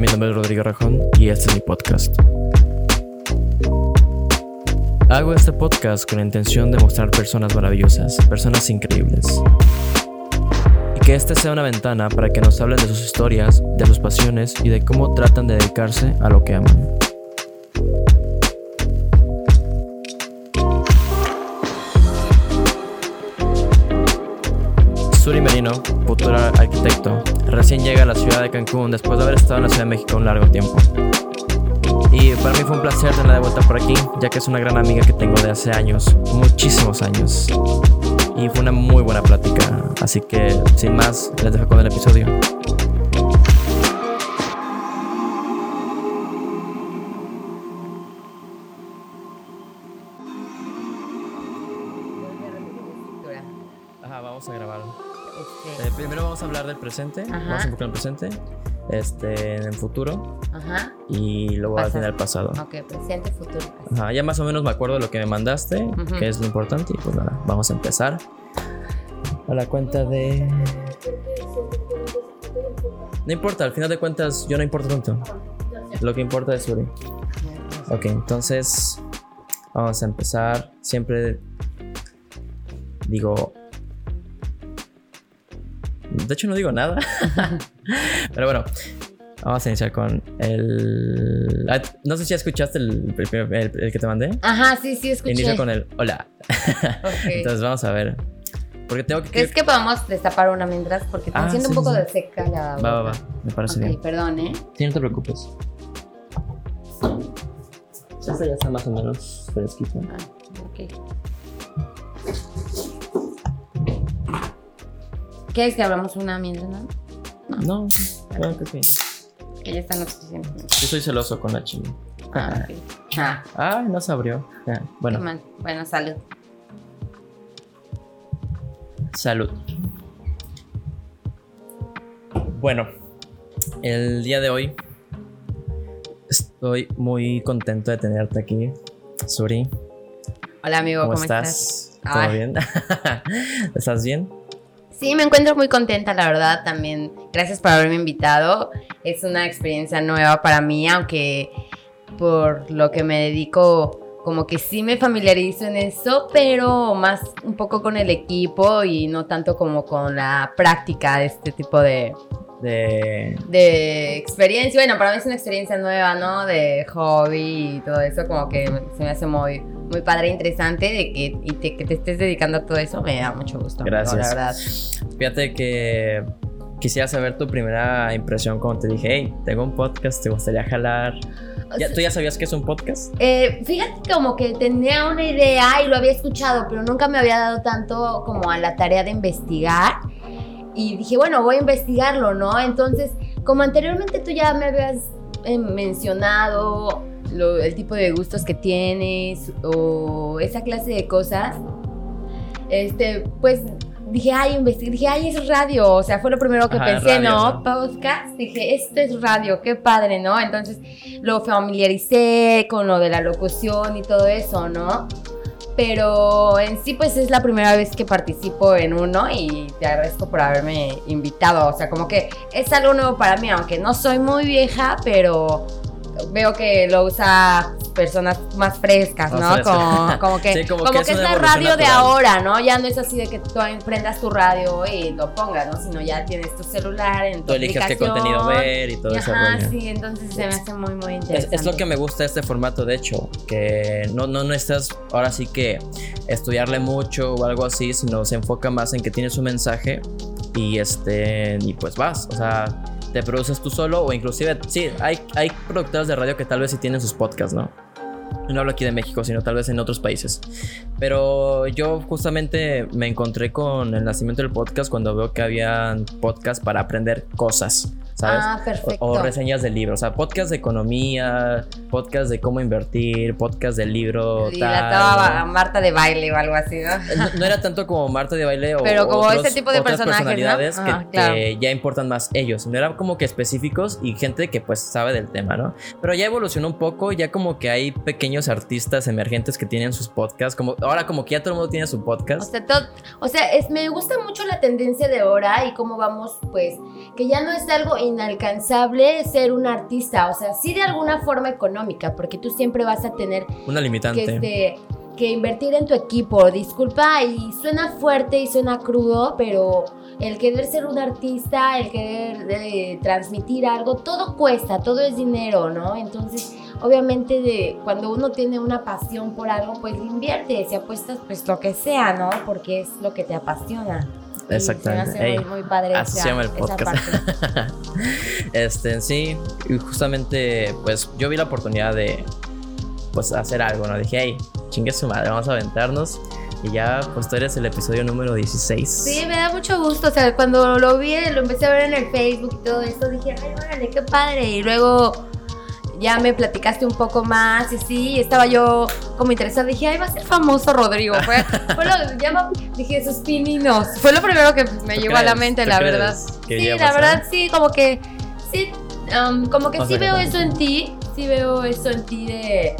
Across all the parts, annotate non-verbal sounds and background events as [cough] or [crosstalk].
Mi nombre es Rodrigo Rajón y este es mi podcast. Hago este podcast con la intención de mostrar personas maravillosas, personas increíbles. Y que este sea una ventana para que nos hablen de sus historias, de sus pasiones y de cómo tratan de dedicarse a lo que aman. Recién llega a la ciudad de Cancún después de haber estado en la Ciudad de México un largo tiempo. Y para mí fue un placer tenerla de vuelta por aquí, ya que es una gran amiga que tengo de hace años, muchísimos años. Y fue una muy buena plática, así que sin más, les dejo con el episodio. Presente, Ajá. vamos a enfocar en el presente, este, en el futuro ajá. y luego al final el pasado. Ok, presente, futuro. Ajá, ya más o menos me acuerdo de lo que me mandaste, Ujú. que es lo importante. Y pues nada, vamos a empezar. A la cuenta de. No importa, al final de cuentas, yo no importa tanto. Lo que importa es Suri. Ok, entonces. Vamos a empezar. Siempre. Digo. De hecho, no digo nada. [laughs] Pero bueno, vamos a iniciar con el. ah, No sé si ya escuchaste el, el- el- el que te mandé. Ajá, sí, sí, escuché. Inicio con el hola. [laughs] Entonces vamos a ver. Porque tengo que. ¿Crees que podamos destapar una mientras? Porque está Ah, haciendo sí, un poco sí, de seca la Va, va, va. Me parece bien. perdón, ¿eh? Sí, no te preocupes. Esta ya está más o menos fresquita. Ah, ok. ¿Quieres que hablamos una mientras, no? No, creo que sí. Que ya están lo suficiente. Yo soy celoso con la chile. Ah, ok. Ah, Ah, no se abrió. Ah, bueno. Bueno, salud. salud. Bueno, el día de hoy estoy muy contento de tenerte aquí, Suri. Hola, amigo, ¿Cómo, ¿cómo, estás? ¿Todo Ay. bien? [laughs] ¿Estás bien? Sí, me encuentro muy contenta, la verdad, también. Gracias por haberme invitado. Es una experiencia nueva para mí, aunque por lo que me dedico, como que sí me familiarizo en eso, pero más un poco con el equipo y no tanto como con la práctica de este tipo de, De... de experiencia. Bueno, para mí es una experiencia nueva, ¿no? De hobby y todo eso, como que se me hace muy, muy padre e interesante de que, y te, que te estés dedicando a todo eso, me da mucho gusto. amigo, Gracias. la verdad. Fíjate que quisiera saber tu primera impresión cuando te dije, hey, tengo un podcast, ¿te gustaría jalar? ¿Ya, ¿Tú ya sabías que es un podcast? Eh, fíjate como que tenía una idea y lo había escuchado, pero nunca me había dado tanto como a la tarea de investigar. Y dije, bueno, voy a investigarlo, ¿no? Entonces, como anteriormente tú ya me habías eh, mencionado lo- el tipo de gustos que tienes o esa clase de cosas, este, pues dije, ay, investigué, dije, ay, es radio, o sea, fue lo primero que Ajá, pensé, radio, ¿no? ¿no? Podcast, dije, esto es radio, qué padre, ¿no? Entonces lo familiaricé con lo de la locución y todo eso, ¿no? Pero en sí, pues es la primera vez que participo en uno y te agradezco por haberme invitado. O sea, como que es algo nuevo para mí, aunque no soy muy vieja, pero veo que lo usa personas más frescas, ¿no? Como, como que, [laughs] Sí, como como que que es es la radio de natural. ahora, ¿no? Ya no es así de que tú prendas tu radio y lo pongas, ¿no? Sino ya tienes tu celular en tu Tú eliges qué contenido ver y todo Ajá, rollo. sí, entonces se me hace muy, muy Es, interesante. es lo que me gusta de este formato, de hecho, que no, no, no estás ahora sí que estudiarle mucho o algo así, sino se enfoca más en que tienes un mensaje y este y pues vas, o sea, te produces tú solo o inclusive, sí, hay, hay productoras de radio que tal vez sí tienen sus podcasts, ¿no? No hablo aquí de México, sino tal vez en otros países. Pero yo justamente me encontré con el nacimiento del podcast cuando veo que habían podcasts para aprender cosas, ¿sabes? Ah, perfecto. O, o reseñas de libros, o sea, podcast de economía, podcast de cómo invertir, podcast de libro, y tal, la ¿no? Marta de baile o algo así, ¿no? No, no era tanto como Marta de baile o Pero como otros- ese tipo de otras personajes, ¿no? personalidades que, Ajá, claro. que ya importan más ellos. No eran como que específicos y gente que pues sabe del tema, ¿no? Pero ya evolucionó un poco, ya como que hay pequeños pequeños artistas emergentes que tienen sus podcasts. Como, ahora como que ya todo el mundo tiene su O podcast. sea, todo- o sea, es, me gusta mucho la tendencia de ahora y cómo vamos, pues, que ya no es algo inalcanzable ser un artista. O sea, sí de alguna forma económica, porque tú siempre vas a tener Una que, limitante. este, que invertir en tu equipo. Disculpa, y suena fuerte y suena crudo, pero el querer ser un artista, el querer eh, transmitir algo, todo cuesta, todo es dinero, ¿no? Entonces, obviamente, de, cuando uno tiene una pasión por algo, pues inviertes y apuestas, pues lo que sea, ¿no? Porque es lo que te apasiona. Exactamente. muy, muy padre así esa- se llama el podcast. [laughs] este, en sí, justamente, pues yo vi la oportunidad de, pues, hacer algo, ¿no? Dije, hey, chingue su madre, vamos a aventarnos. Y ya, pues tú eres el episodio número 16. Sí, me da mucho gusto. O sea, cuando lo vi, lo empecé a ver en el Facebook y todo eso, dije, ay, órale, qué padre. Y luego ya me platicaste un poco más y sí, estaba yo como interesada. Dije, ay, va a ser famoso Rodrigo. Fue, fue lo, ya me- dije, esos pininos. Fue lo primero que me ¿Tú llegó a la mente, ¿Tú la verdad. Sí, la pasar? verdad, sí, como que, sí, um, como que O sí que veo eso en ti. Sí veo eso en ti de...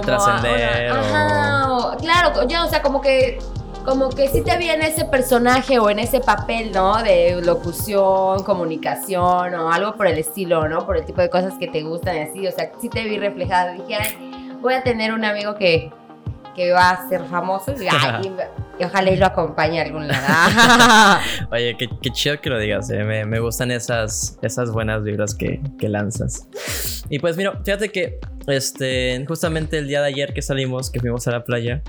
como trascender o- claro, yo, o sea, como que como que sí te vi en ese personaje o en ese papel, ¿no? De locución, comunicación o algo por el estilo, ¿no? Por el tipo de cosas que te gustan y así. O sea, sí te vi reflejada. Dije, ay, voy a tener un amigo que, que va a ser famoso y, ay, [laughs] y- ojalá y lo acompañe a algún lado. [laughs] Oye, qué, qué chido que lo digas, eh. me, me gustan esas, esas buenas vibras que, que lanzas. Y pues mira, fíjate que este, justamente el día de ayer que salimos, que fuimos a la playa,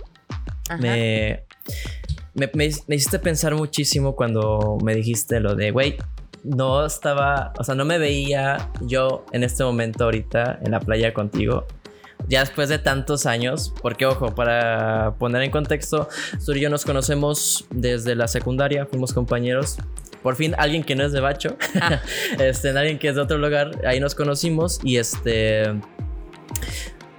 me, me- me hiciste pensar muchísimo cuando me dijiste lo de, güey, no estaba, o sea, no me veía yo en este momento ahorita en la playa contigo. Ya después de tantos años, porque ojo, para poner en contexto, tú y yo nos conocemos desde la secundaria, fuimos compañeros. Por fin, alguien que no es de Bacho, [laughs] este, alguien que es de otro lugar, ahí nos conocimos y este.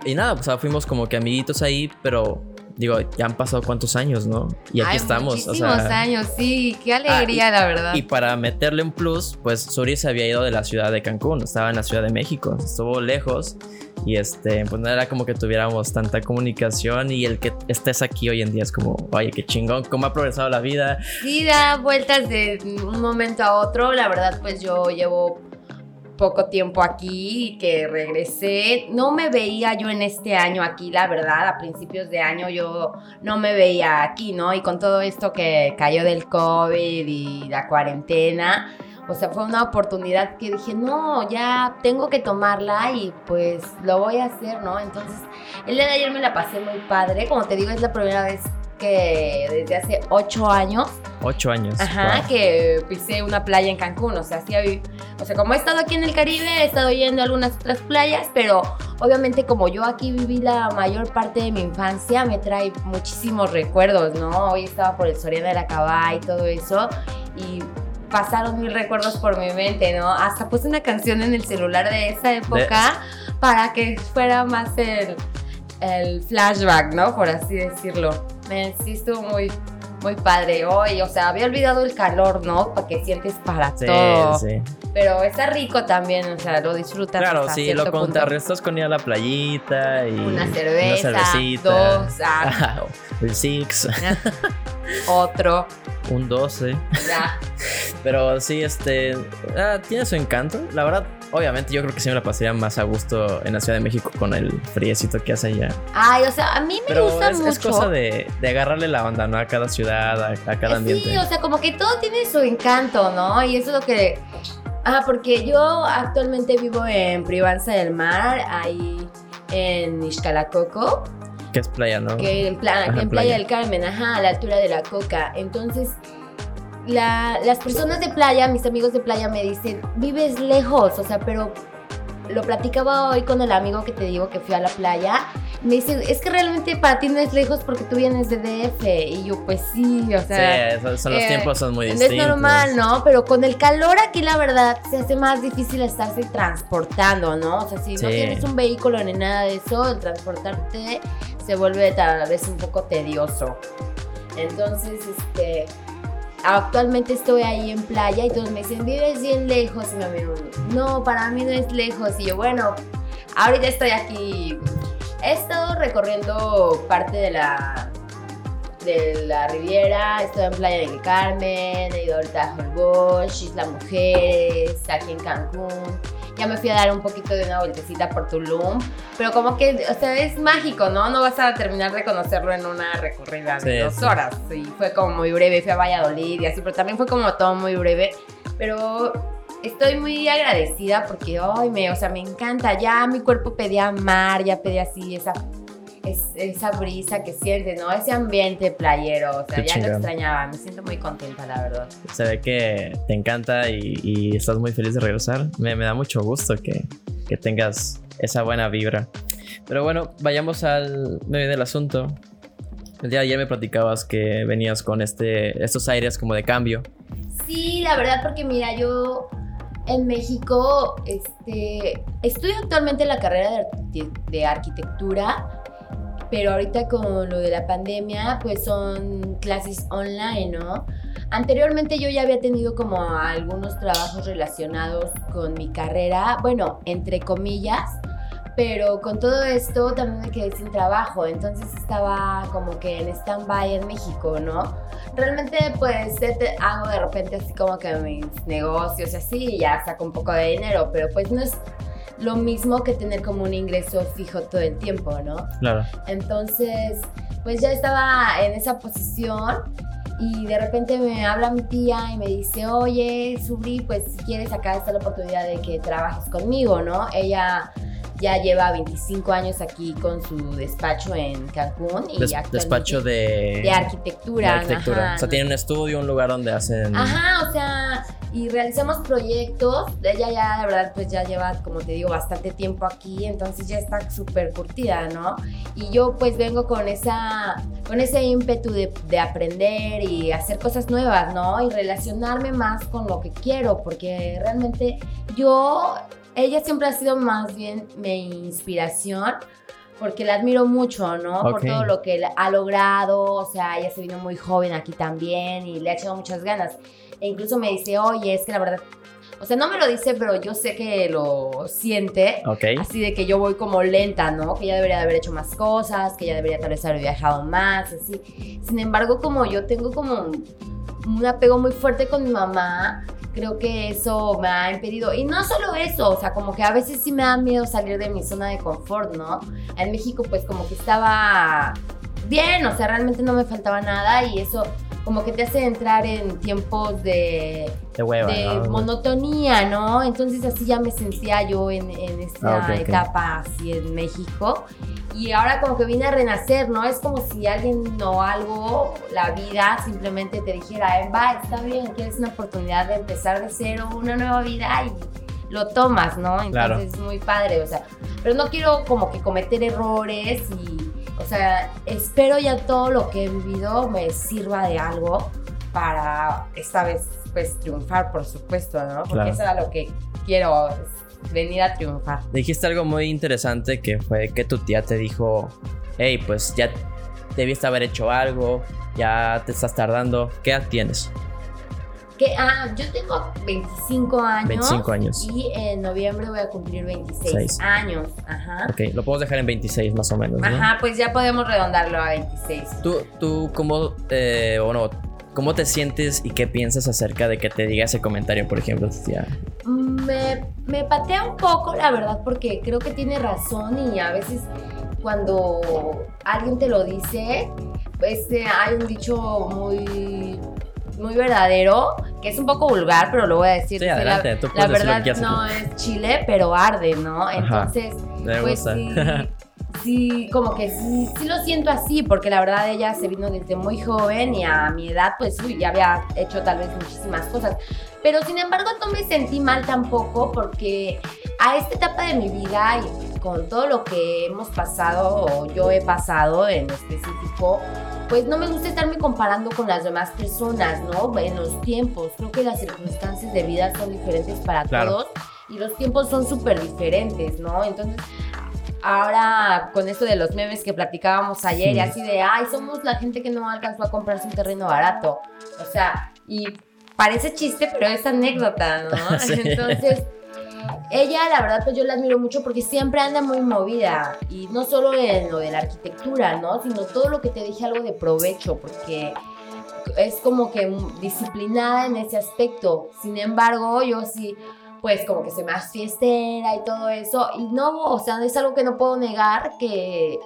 Y nada, o sea, fuimos como que amiguitos ahí, pero digo, ya han pasado cuántos años, ¿no? Y aquí Ay, estamos. O Muchísimos sea, años, sí, qué alegría, la verdad. y para meterle un plus, pues Suri se había ido de la ciudad de Cancún, estaba en la ciudad de México, estuvo lejos y este, pues no era como que tuviéramos tanta comunicación y el que estés aquí hoy en día es como, oye, qué chingón, cómo ha progresado la vida. Sí, da vueltas de un momento a otro. La verdad, pues yo llevo poco tiempo aquí que regresé. No me veía yo en este año aquí, la verdad. A principios de año yo no me veía aquí, ¿no? Y con todo esto que cayó del COVID y la cuarentena. O sea, fue una oportunidad que dije, no, ya tengo que tomarla y pues lo voy a hacer, ¿no? Entonces, el día de ayer me la pasé muy padre. Como te digo, es la primera vez que desde hace ocho años Ocho años. Ajá, wow. que pisé una playa en Cancún. O sea, sí, o sea, como he estado aquí en el Caribe, he estado yendo a algunas otras playas, pero obviamente como yo aquí viví la mayor parte de mi infancia, me trae muchísimos recuerdos, ¿no? Hoy estaba por el Soriana de la Cabá y todo eso, y pasaron mil recuerdos por mi mente, ¿no? Hasta puse una canción en el celular de esa época para que fuera más el, el flashback, ¿no? Por así decirlo. Me sí estuvo muy, muy padre hoy. O sea, había olvidado el calor, ¿no? Porque sientes para Sí, todo. sí. Pero está rico también, o sea, lo disfrutas. Claro, hasta sí, lo contrarrestas con ir a la playita y Una cerveza, una cervecita. dos, ah. [laughs] el Six, [laughs] Otro, un 12. ya. Pero sí, este. ah, tiene su encanto. La verdad, obviamente, yo creo que sí me la pasaría más a gusto en la Ciudad de México con el friecito que hace allá. Ay, o sea, a mí me Pero gusta es, mucho. es cosa de, de agarrarle la onda, ¿no? A cada ciudad, a, a cada ambiente. Sí, o sea, como que todo tiene su encanto, ¿no? Y eso es lo que... Ah, porque yo actualmente vivo en Privanza del Mar, ahí en Ixcalacoco, que es playa, ¿no? que en, Ajá, en Playa, playa. del Carmen, ajá, a la altura de la Coca. Entonces, la- las personas de playa, mis amigos de playa me dicen, vives lejos, o sea, pero lo platicaba hoy con el amigo que te digo que fui a la playa. Me dice, es que realmente para ti no es lejos porque tú vienes de DF. Y yo, pues sí, o sea. sí, son los eh, tiempos son muy no distintos. es normal, ¿no? Pero con el calor aquí, la verdad, se hace más difícil estarse transportando, ¿no? O sea, si no Sí. tienes un vehículo ni nada de eso, el transportarte se vuelve tal vez un poco tedioso. Entonces, este. Actualmente estoy ahí en playa y todos me dicen, vives bien lejos. Y mi amigo, no, para mí no es lejos. Y yo, bueno, ahorita estoy aquí He estado recorriendo parte de la de la Riviera, estoy en Playa del Carmen, he ido ahorita a Holbox, Isla Mujeres, aquí en Cancún. Ya me fui a dar un poquito de una vueltecita por Tulum, pero como que, o sea, es mágico, ¿no? No vas a terminar de conocerlo en una recorrida de Sí, dos sí. horas. Y fue como muy breve, fui a Valladolid y así, pero también fue como todo muy breve. Pero estoy muy agradecida porque, ay, me, o sea, me encanta. Ya mi cuerpo pedía mar, ya pedía así esa, es- esa brisa que sientes, ¿no? Ese ambiente playero, o sea, Qué ya lo chingón. extrañaba. Me siento muy contenta, la verdad. Se ve que te encanta y, y estás muy feliz de regresar. Me, me da mucho gusto que, que tengas esa buena vibra. Pero bueno, vayamos al medio del asunto. El día de ayer me platicabas que venías con este, estos aires como de cambio. Sí, la verdad, porque mira, yo en México este, estudio actualmente la carrera de arquitectura, pero ahorita con lo de la pandemia, pues son clases online, ¿no? Anteriormente yo ya había tenido como algunos trabajos relacionados con mi carrera, bueno, entre comillas, pero con todo esto también me quedé sin trabajo, entonces estaba como que en stand-by en México, ¿no? Realmente pues hago de repente así como que mis negocios y así ya saco un poco de dinero, pero pues no es lo mismo que tener como un ingreso fijo todo el tiempo, ¿no? Claro. Entonces, pues ya estaba en esa posición y de repente me habla mi tía y me dice, oye, Subri, pues si quieres acá está la oportunidad de que trabajes conmigo, ¿no? Ella ya lleva 25 años aquí con su despacho en Cancún y Des- despacho de, de arquitectura. de arquitectura. ajá, o sea, ¿no? tiene un estudio, un lugar donde hacen. Ajá, o sea, y realizamos proyectos. Ella ya, la verdad, pues ya lleva, como te digo, bastante tiempo aquí, entonces ya está súper curtida, ¿no? Y yo pues vengo con esa, con ese ímpetu de, de aprender y hacer cosas nuevas, ¿no? Y relacionarme más con lo que quiero, porque realmente yo, ella siempre ha sido más bien mi inspiración. Porque la admiro mucho, ¿no? Por todo lo que ha logrado. O sea, ella se vino muy joven aquí también y le ha echado muchas ganas. E incluso me dice, oye, es que la verdad, o sea, no me lo dice, pero yo sé que lo siente. Ok. Así de que yo voy como lenta, ¿no? Que ella debería de haber hecho más cosas, que ella debería tal vez haber viajado más, así. Sin embargo, como yo tengo como un, un apego muy fuerte con mi mamá, creo que eso me ha impedido. Y no solo eso, o sea, como que a veces sí me da miedo salir de mi zona de confort, ¿no? En México pues como que estaba bien, o sea, realmente no me faltaba nada y eso como que te hace entrar en tiempos de, De hueva. de ¿no? monotonía, ¿no? Entonces así ya me sentía yo en, en esta Ah, ok, ok. etapa así en México. Y ahora como que vine a renacer, ¿no? Es como si alguien o algo, la vida simplemente te dijera, "Eh, va, está bien, tienes una oportunidad de empezar de cero, una nueva vida y lo tomas, ¿no? Entonces Claro. es muy padre, o sea, pero no quiero como que cometer errores y, o sea, espero ya todo lo que he vivido me sirva de algo para esta vez, pues, triunfar, por supuesto, ¿no? Porque Claro. eso era lo que quiero, es venir a triunfar. Dijiste algo muy interesante que fue que tu tía te dijo, hey, pues ya debiste haber hecho algo, ya te estás tardando. ¿Qué edad tienes? Que, ah, yo tengo 25 años. 25 años. Y en noviembre voy a cumplir 26 Seis. años. Ajá. Ok, lo podemos dejar en 26 más o menos, ¿no? Ajá, pues ya podemos redondarlo a 26. ¿Tú, tú cómo, eh, o no, cómo te sientes y qué piensas acerca de que te diga ese comentario, por ejemplo, tía? Me, me patea un poco, la verdad, porque creo que tiene razón y a veces cuando alguien te lo dice, pues eh, hay un dicho muy, muy verdadero, que es un poco vulgar, pero lo voy a decir. Sí, adelante, la, tú la puedes decir lo verdad que no es chile, pero arde, ¿no? Entonces, Me pues gusta. sí, [laughs] sí, como que sí, sí lo siento así, porque la verdad ella se vino desde muy joven y a mi edad, pues uy, ya había hecho tal vez muchísimas cosas. Pero sin embargo no me sentí mal tampoco porque a esta etapa de mi vida y con todo lo que hemos pasado o yo he pasado en específico, pues no me gusta estarme comparando con las demás personas, ¿no? En los tiempos, creo que las circunstancias de vida son diferentes para Claro. todos y los tiempos son súper diferentes, ¿no? Entonces, ahora con esto de los memes que platicábamos ayer, y Sí. así de, ay, somos la gente que no alcanzó a comprarse un terreno barato. O sea, y parece chiste, pero es anécdota, ¿no? [laughs] Sí. Entonces, ella, la verdad, pues yo la admiro mucho porque siempre anda muy movida. Y no solo en lo de la arquitectura, ¿no? Sino todo lo que te dije algo de provecho, porque es como que disciplinada en ese aspecto. Sin embargo, yo sí, pues como que se más fiestera y todo eso. Y no, o sea, es algo que no puedo negar que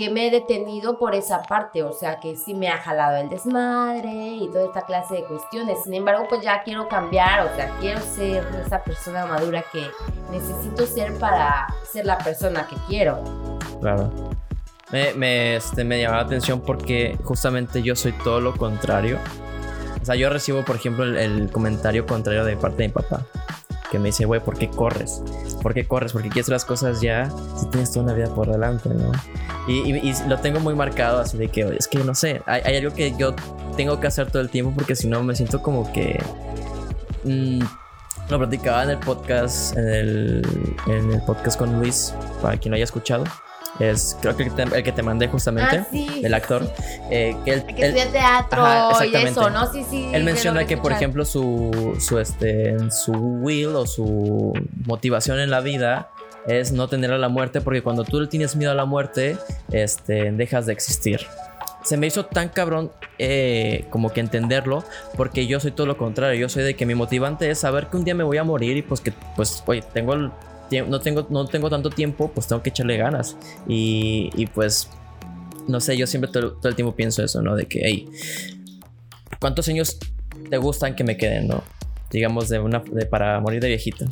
que me he detenido por esa parte, o sea, que sí me ha jalado el desmadre y toda esta clase de cuestiones. Sin embargo, pues ya quiero cambiar, o sea, quiero ser esa persona madura que necesito ser para ser la persona que quiero. Claro. Me, me, este, me llama la atención porque justamente yo soy todo lo contrario. O sea, yo recibo, por ejemplo, el comentario contrario de parte de mi papá que me dice, güey, ¿por qué corres? ¿Por qué corres? Porque quieres las cosas ya si tienes toda una vida por delante, ¿no? Y, y, lo tengo muy marcado así de que, es que no sé, hay, hay, algo que yo tengo que hacer todo el tiempo porque si no me siento como que... Mmm, lo platicaba en el podcast, en el, en el podcast con Luis, para quien lo haya escuchado es creo que el que te, mandé justamente, ah, el actor, eh, que él, que estudia teatro y eso, ¿no? Sí, sí. Él menciona que, por ejemplo, su, su, este, su will o su motivación en la vida es no tener a la muerte, porque cuando tú le tienes miedo a la muerte, este, dejas de existir. Se me hizo tan cabrón eh, como que entenderlo, porque yo soy todo lo contrario. Yo soy de que mi motivante es saber que un día me voy a morir y pues que, pues, oye, tengo el no tengo, no tengo tanto tiempo, pues tengo que echarle ganas. Y, y pues, no sé, yo siempre todo, el tiempo pienso eso, ¿no? De que, hey, ¿cuántos años te gustan que me queden, ¿no? Digamos, de una, de, para morir de viejito.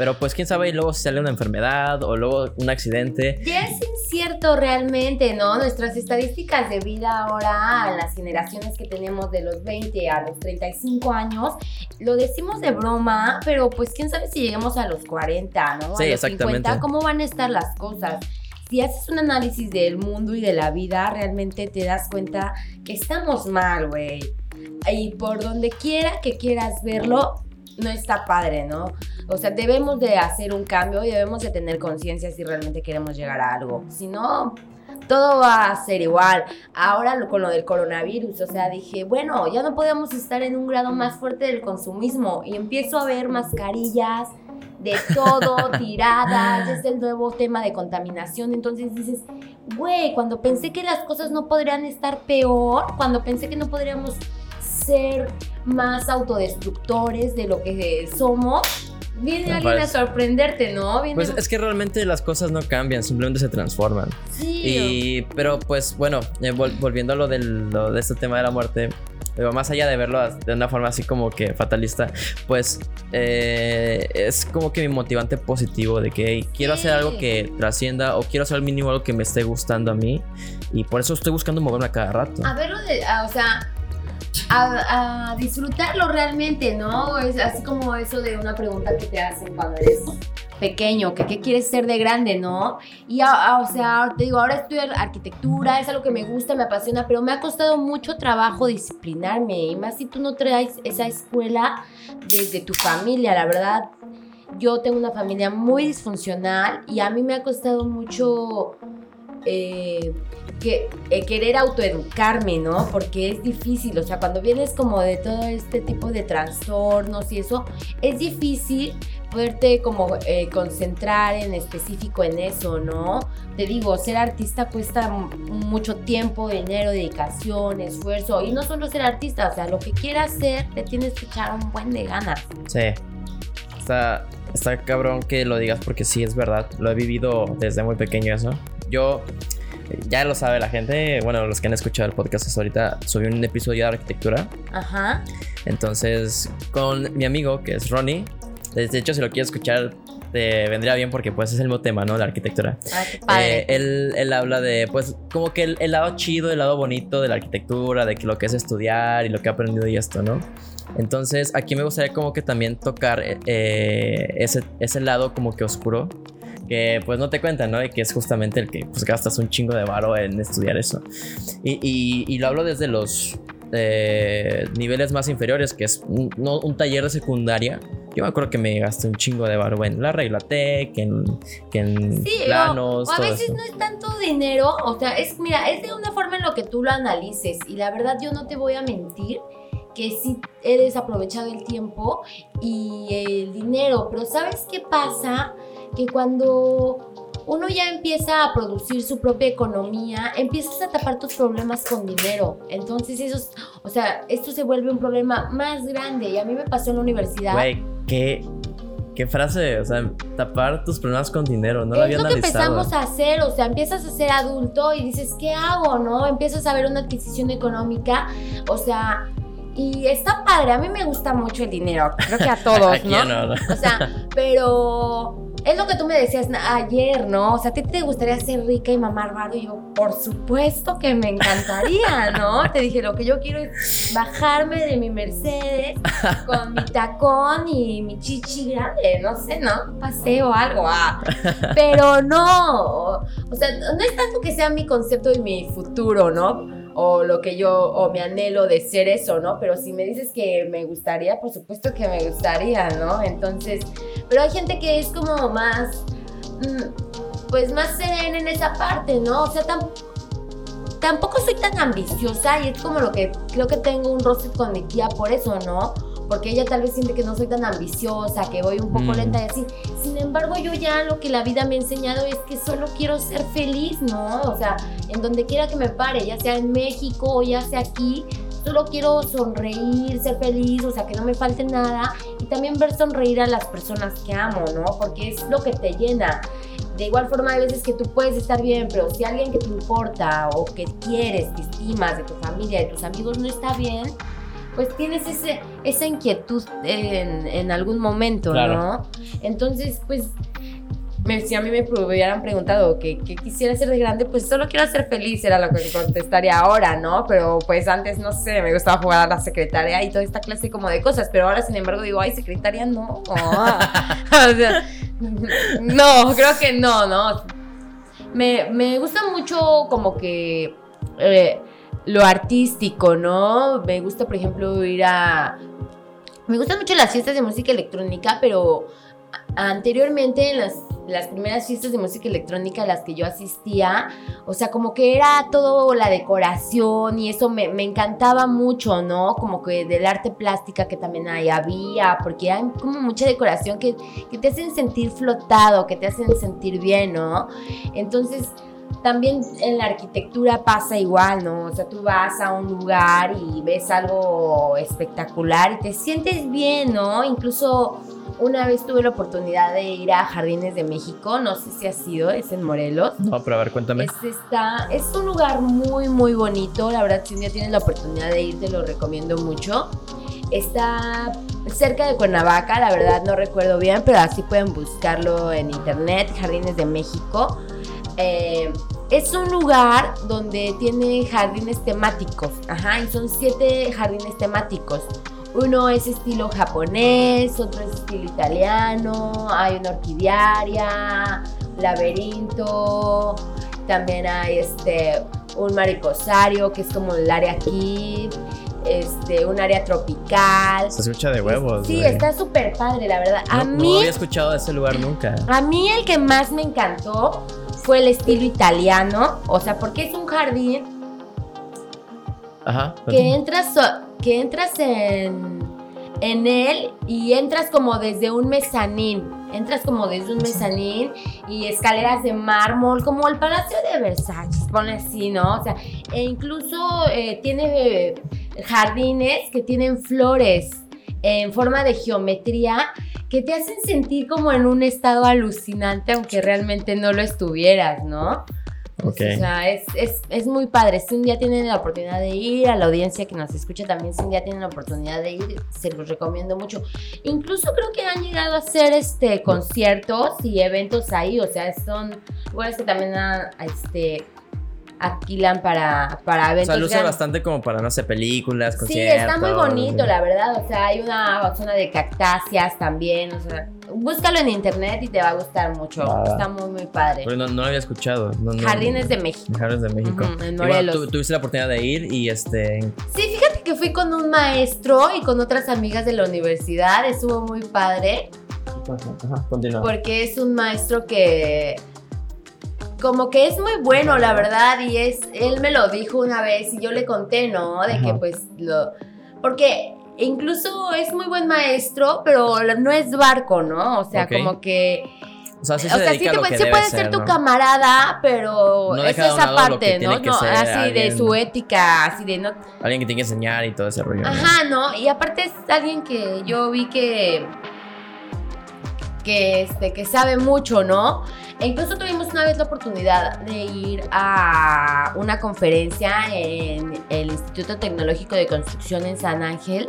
Pero pues quién sabe, y luego si sale una enfermedad o luego un accidente. Ya es incierto realmente, ¿no? Nuestras estadísticas de vida ahora, las generaciones que tenemos de los 20 a los 35 años, lo decimos de broma, pero pues quién sabe si lleguemos a los 40, ¿no? Sí, exactamente. ¿cómo van a estar las cosas? si haces un análisis del mundo y de la vida, realmente te das cuenta que estamos mal, güey. Y por donde quiera que quieras verlo, no está padre, ¿no? O sea, debemos de hacer un cambio y debemos de tener conciencia si realmente queremos llegar a algo. Si no, todo va a ser igual. Ahora con lo del coronavirus, o sea, dije, bueno, ya no podemos estar en un grado más fuerte del consumismo y empiezo a ver mascarillas de todo [laughs] tiradas, es el nuevo tema de contaminación, entonces dices, güey, cuando pensé que las cosas no podrían estar peor, cuando pensé que no podríamos ser más autodestructores de lo que somos, viene alguien a sorprenderte, ¿no? Pues es que realmente las cosas no cambian, simplemente se transforman. Sí. Y, pero pues bueno, eh, volviendo a lo, del, de este tema de la muerte, pero más allá de verlo de una forma así como que fatalista, pues eh, es como que mi motivante positivo de que quiero hacer algo que trascienda o quiero hacer al mínimo algo que me esté gustando a mí y por eso estoy buscando moverme a cada rato. A verlo de, o sea, a, disfrutarlo realmente, ¿no? Es así como eso de una pregunta que te hacen cuando eres pequeño, que qué quieres ser de grande, ¿no? Y, o sea, te digo, ahora estudio arquitectura, es algo que me gusta, me apasiona, pero me ha costado mucho trabajo disciplinarme, y más si tú no traes esa escuela desde tu familia, la verdad. Yo tengo una familia muy disfuncional y a mí me ha costado mucho eh, que, eh, querer autoeducarme, ¿no? Porque es difícil, o sea, cuando vienes como de todo este tipo de trastornos y eso, es difícil poderte como eh, concentrar en específico en eso, ¿no? Te digo, ser artista cuesta mucho tiempo, dinero, dedicación, esfuerzo, y no solo ser artista, o sea, lo que quieras hacer, te tienes que echar un buen de ganas. Sí. Está, está cabrón que lo digas porque sí es verdad, lo he vivido desde muy pequeño eso. Yo ya lo sabe la gente, bueno, los que han escuchado el podcast ahorita, subí un episodio de arquitectura. Ajá. Entonces, con mi amigo, que es Ronnie, de hecho, si lo quieres escuchar, te vendría bien porque pues es el mismo tema, ¿no? La arquitectura. Ah, eh, él, él, habla de, pues, como que el, lado chido, el lado bonito de la arquitectura, de que lo que es estudiar y lo que ha aprendido y esto, ¿no? Entonces, aquí me gustaría como que también tocar eh, ese, ese lado como que oscuro que pues no te cuentan, ¿no? Y que es justamente el que pues gastas un chingo de varo en estudiar eso. Y, lo hablo desde los eh, niveles más inferiores, que es un, un, taller de secundaria. Yo me acuerdo que me gasté un chingo de varo en la regla tech, en, en planos. O, a veces no es tanto dinero, o sea, es, mira, es de una forma en lo que tú lo analices. Y la verdad, yo no te voy a mentir que sí he desaprovechado el tiempo y el dinero. Pero ¿sabes qué pasa? Que cuando uno ya empieza a producir su propia economía, empiezas a tapar tus problemas con dinero. Entonces eso, es- o sea, esto se vuelve un problema más grande. Y a mí me pasó en la universidad. Güey, qué, qué frase, o sea, tapar tus problemas con dinero, no lo es lo que empezamos a hacer, o sea, empiezas a ser adulto y dices, ¿qué hago? ¿No? Empiezas a ver una adquisición económica, o sea, y está padre, a mí me gusta mucho el dinero, creo que a [laughs] todos, ¿A quién ¿no? no? O sea, pero es lo que tú me decías ayer, ¿no? O sea, ¿a ti te gustaría ser rica y mamar varo? Y yo, por supuesto que me encantaría, [laughs] ¿no? Te dije, lo que yo quiero es bajarme de mi Mercedes con mi tacón y mi chichi grande, no sé, ¿no? Paseo algo, ah. Pero no, o sea, no es tanto que sea mi concepto y mi futuro, ¿no? O lo que yo, o mi anhelo de ser eso, ¿no? Pero si me dices que me gustaría, por supuesto que me gustaría, ¿no? Entonces, pero hay gente que es como más, mm, pues más serena en esa parte, ¿no? O sea, tam- tampoco soy tan ambiciosa y es como lo que creo que tengo un roce con mi tía por eso, ¿no? Porque ella tal vez siente que no soy tan ambiciosa, que voy un poco Mm. lenta y así. Sin embargo, yo ya lo que la vida me ha enseñado es que solo quiero ser feliz, ¿no? O sea, en donde quiera que me pare, ya sea en México o ya sea aquí, solo quiero sonreír, ser feliz, o sea, que no me falte nada y también ver sonreír a las personas que amo, ¿no? Porque es lo que te llena. De igual forma, hay veces que tú puedes estar bien, pero si alguien que te importa o que quieres, que estimas, de tu familia, de tus amigos, no está bien, pues tienes ese, esa inquietud en, en algún momento, Claro. ¿no? Entonces, pues, me- si a mí me hubieran preguntado qué qué quisiera ser de grande, pues solo quiero ser feliz, era lo que contestaría ahora, ¿no? Pero pues antes, no sé, me gustaba jugar a la secretaria y toda esta clase como de cosas, pero ahora, sin embargo, digo, ay, secretaria, no. [laughs] o sea, no, creo que no, no. Me, me gusta mucho como que eh, lo artístico, ¿no? Me gusta, por ejemplo, ir a... Me gustan mucho las fiestas de música electrónica, pero anteriormente en las, las primeras fiestas de música electrónica a las que yo asistía, o sea, como que era todo la decoración y eso me, me encantaba mucho, ¿no? Como que del arte plástica que también ahí había, porque hay como mucha decoración que, que te hacen sentir flotado, que te hacen sentir bien, ¿no? Entonces, también en la arquitectura pasa igual, ¿no? O sea, tú vas a un lugar y ves algo espectacular y te sientes bien, ¿no? Incluso una vez tuve la oportunidad de ir a Jardines de México, no sé si ha sido, es en Morelos. No, pero a ver, cuéntame. Es, está, es un lugar muy, muy bonito. La verdad, si un día tienes la oportunidad de ir, te lo recomiendo mucho. Está cerca de Cuernavaca, la verdad no recuerdo bien, pero así pueden buscarlo en internet, Jardines de México. Eh, es un lugar donde tiene jardines temáticos, ajá, y son siete jardines temáticos. Uno es estilo japonés, otro es estilo italiano, hay una orquidiaria, laberinto, también hay este un mariposario que es como el área kid, este un área tropical. Se escucha de huevos. Sí, está súper padre, la verdad. A No, no mí había escuchado de ese lugar nunca. a mí el que más me encantó fue el estilo italiano, o sea, porque es un jardín Ajá. que entras, que entras en, en él y entras como desde un mezanín, entras como desde un mezanín y escaleras de mármol, como el Palacio de Versalles, pone así, ¿no? O sea, e incluso eh, tiene eh, jardines que tienen flores en forma de geometría que te hacen sentir como en un estado alucinante, aunque realmente no lo estuvieras, ¿no? Pues, Ok. O sea, es, es, es muy padre. Si un día tienen la oportunidad de ir, a la audiencia que nos escucha también, si un día tienen la oportunidad de ir, se los recomiendo mucho. Incluso creo que han llegado a hacer este, conciertos y eventos ahí. O sea, son lugares que también ah, este, alquilan para, para O eventos. sea, luce grandes. bastante como para, no sé, películas, Sí, conciertos. está muy bonito, la verdad. O sea, hay una zona de cactáceas también. O sea, búscalo en internet y te va a gustar mucho. Está muy, muy padre. Pero no, no lo había escuchado. No, no- Jardines de México. Jardines de México. En bueno, Morelos. tú- tuviste la oportunidad de ir y este. Sí, fíjate que fui con un maestro y con otras amigas de la universidad. Estuvo muy padre Ajá, porque es un maestro que como que es muy bueno, la verdad, y es él me lo dijo una vez y yo le conté, ¿no? De que pues lo porque incluso es muy buen maestro, pero no es barco, ¿no? O sea, como que O sea, sí o se sea, sí, te puede, sí puede ser, ser tu camarada, pero No es deja de un esa lado lo que parte, ¿no? no ser así de su ética, así de no. Alguien que tiene que enseñar y todo ese rollo. Ajá, ¿no? Y aparte es alguien que yo vi que que este que sabe mucho, ¿no? E incluso tuvimos una vez la oportunidad de ir a una conferencia en el Instituto Tecnológico de Construcción en San Ángel,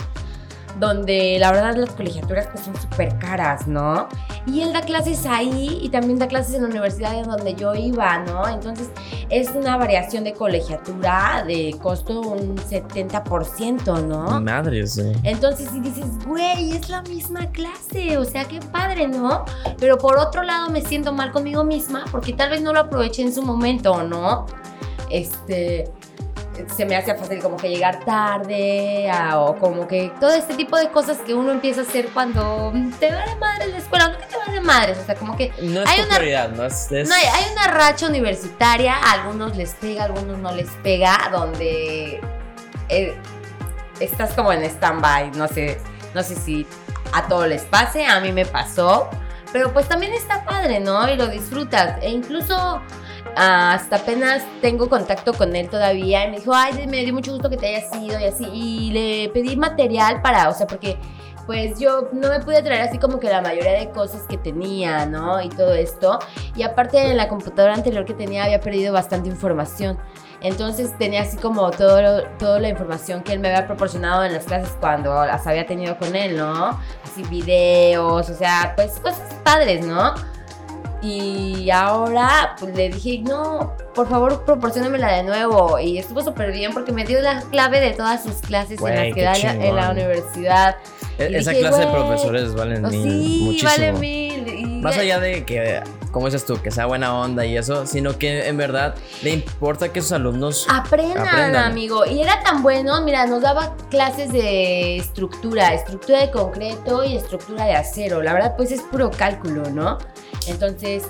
donde la verdad las colegiaturas pues son súper caras, ¿no? Y él da clases ahí y también da clases en la universidad en donde yo iba, ¿no? Entonces es una variación de colegiatura de costo un 70%, ¿no? Madre, sí. Entonces, si dices, güey, es la misma clase, o sea, qué padre, ¿no? Pero por otro lado, me siento mal conmigo misma porque tal vez no lo aproveché en su momento, ¿no? Este. Se me hace fácil como que llegar tarde a- o como que todo este tipo de cosas que uno empieza a hacer cuando te va de madres la escuela, no que te va de madres, o sea, como que No es Hay tu una- prioridad, no es. es- no, hay, hay una racha universitaria, a algunos les pega, a algunos no les pega, donde eh, estás como en stand-by, no sé, no sé si a todos les pase, a mí me pasó, pero pues también está padre, ¿no? Y lo disfrutas, e incluso hasta apenas tengo contacto con él todavía, y me dijo, ay, me dio mucho gusto que te hayas ido y así, y le pedí material para, o sea, porque pues yo no me pude traer así como que la mayoría de cosas que tenía, ¿no? Y todo esto. Y aparte en la computadora anterior que tenía había perdido bastante información. Entonces tenía así como todo toda la información que él me había proporcionado en las clases cuando las había tenido con él, ¿no? Así videos, o sea, pues cosas padres, ¿no? Y ahora pues, le dije, no, por favor, proporciónamela de nuevo. Y estuvo súper bien porque me dio la clave de todas sus clases Güey, en las que da en la universidad. E- y Esa dije, clase de güey, profesores valen Oh, mil. sí, muchísimo. vale mil. y- Más allá de que, como dices tú, que sea buena onda y eso, sino que en verdad le importa que sus alumnos. Aprendan, Aprendan. amigo. Y era tan bueno, mira, nos daba clases de estructura, estructura de concreto y estructura de acero. La verdad, pues es puro cálculo, ¿no? Entonces,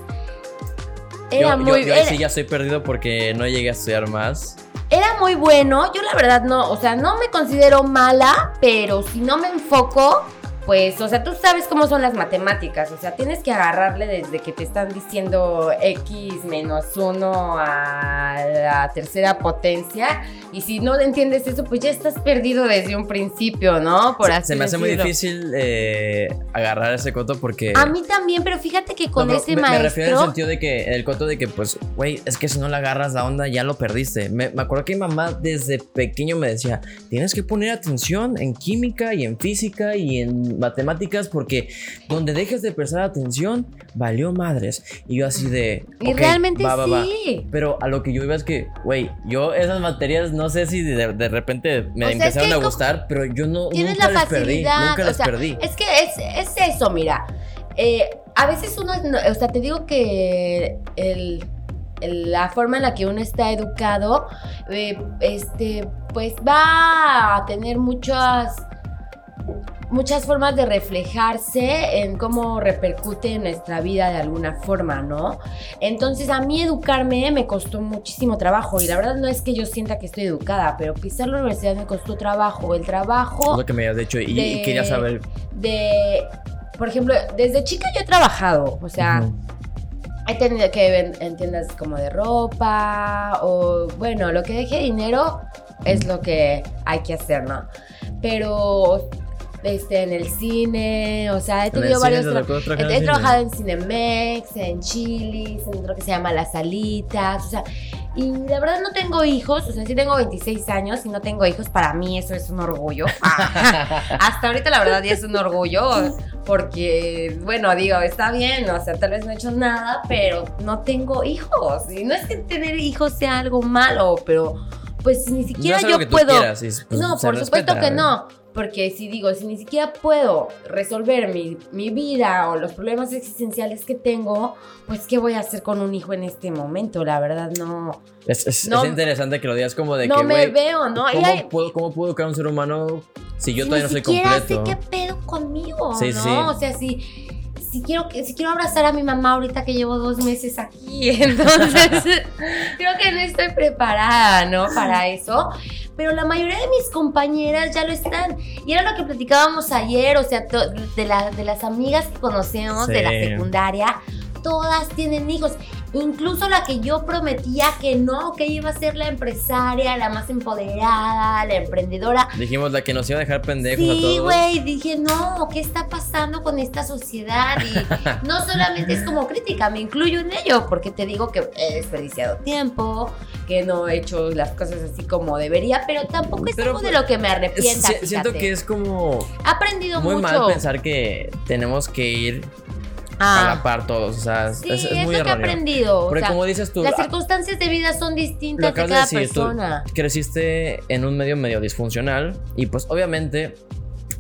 era yo, muy yo, yo era- sí ya estoy perdido porque no llegué a estudiar más. era muy bueno. Yo la verdad no, o sea, no me considero mala, pero si no me enfoco, pues, o sea, tú sabes cómo son las matemáticas. O sea, tienes que agarrarle desde que te están diciendo x menos 1 a la tercera potencia. Y si no entiendes eso, pues ya estás perdido desde un principio, ¿no? Por se, así se me hace muy difícil eh, agarrar ese coto porque. A mí también, pero fíjate que con No, ese me, me maestro. refiero en el sentido de que el coto de que, pues, güey, es que si no le agarras la onda, ya lo perdiste. Me, me acuerdo que mi mamá desde pequeño me decía: tienes que poner atención en química y en física y en matemáticas, porque donde dejes de prestar atención, valió madres. Y yo así de. y "Ok, realmente va, va, va". sí. Pero a lo que yo iba es que, güey, yo esas materias no sé si de, de repente me O sea, es empezaron que a gustar, pero yo no Tienes nunca la les perdí, nunca o les sea, perdí. Es que es, es eso, mira. Eh, a veces uno, no- o sea, te digo que el- la forma en la que uno está educado, eh, este, pues va a tener muchas muchas formas de reflejarse en cómo repercute en nuestra vida de alguna forma, ¿no? Entonces a mí educarme me costó muchísimo trabajo y la verdad no es que yo sienta que estoy educada, pero pisar la universidad me costó trabajo, el trabajo lo que me habías dicho y, quería saber. de, por ejemplo, desde chica yo he trabajado, o sea, he tenido que en tiendas como de ropa o bueno, lo que deje dinero es lo que hay que hacer, ¿no? Pero este en el cine, o sea, he tenido varios tra- he, he trabajado en Cinemex, en Chili's, en otro que se llama Las Salitas, o sea, y la verdad no tengo hijos, o sea, sí tengo 26 años y no tengo hijos, para mí eso es un orgullo. [laughs] [laughs] Hasta ahorita la verdad ya es un orgullo, porque, bueno, digo, está bien, o sea, tal vez no he hecho nada, pero no tengo hijos. Y no es que tener hijos sea algo malo, pero pues ni No siquiera es algo yo puedo... quieras, y, pues, no, por supuesto respeta. que no. Porque si digo, si ni siquiera puedo resolver mi, mi vida o los problemas existenciales que tengo, pues ¿qué voy a hacer con un hijo en este momento? La verdad no, Es, es- No- es interesante que lo digas como de no que, me güey, veo, ¿no? ¿cómo, hay- puedo, ¿cómo puedo educar a un ser humano si yo si todavía no soy completo? sé qué pedo conmigo, Sí, ¿no? sí. O sea, si, si, quiero, si quiero abrazar a mi mamá ahorita que llevo dos meses aquí, [laughs] entonces [laughs] creo que no estoy preparada, ¿no? Para eso. Pero la mayoría de mis compañeras ya lo están. Y era lo que platicábamos ayer, o sea, de, la, de las amigas que conocemos de la secundaria, todas tienen hijos. Incluso la que yo prometía que no, que iba a ser la empresaria, la más empoderada, la emprendedora. Dijimos la que nos iba a dejar pendejos a todos. Sí, güey, dije, no, ¿qué está pasando con esta sociedad? Y [laughs] no solamente es como crítica, me incluyo en ello, porque te digo que he desperdiciado tiempo, que no he hecho las cosas así como debería, pero tampoco es algo de lo que me arrepienta. siento que es como... He aprendido muy mucho. mal pensar que tenemos que ir a la ah. par todos. O sea, sí, es, es, muy lo que he aprendido. Porque como dices tú. Las ah, circunstancias de vida son distintas de cada persona. creciste en un medio medio disfuncional. Y pues obviamente.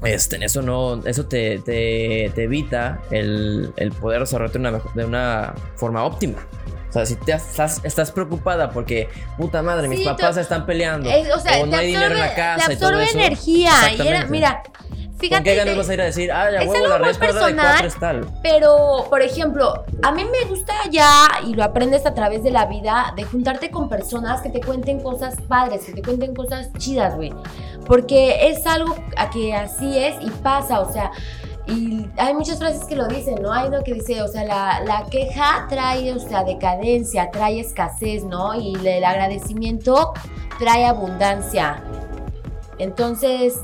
Este, eso no, eso te, te, evita el, el, poder desarrollarte una, de una forma óptima. O sea, si te estás, estás preocupada porque, puta madre, mis papás se están peleando. o, sea, no hay dinero en la casa. Te absorbe energía. Y era, mira, Fíjate, ¿Con qué ganas vas a ir a decir, ah, ya huevo, la red personal, de tal? Pero, por ejemplo, a mí me gusta ya, y lo aprendes a través de la vida, de juntarte con personas que te cuenten cosas padres, que te cuenten cosas chidas, güey. Porque es algo a que así es y pasa, o sea, y hay muchas frases que lo dicen, ¿no? Hay uno que dice, o sea, la, la, queja trae, o sea, decadencia, trae escasez, ¿no? Y el agradecimiento trae abundancia. Entonces,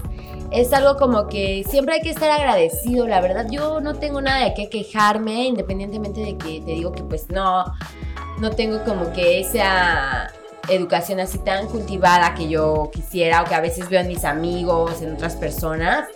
es algo como que siempre hay que estar agradecido, la verdad. Yo no tengo nada de qué quejarme, independientemente de que te digo que pues no, no tengo como que esa educación así tan cultivada que yo quisiera o que a veces veo en mis amigos, en otras personas.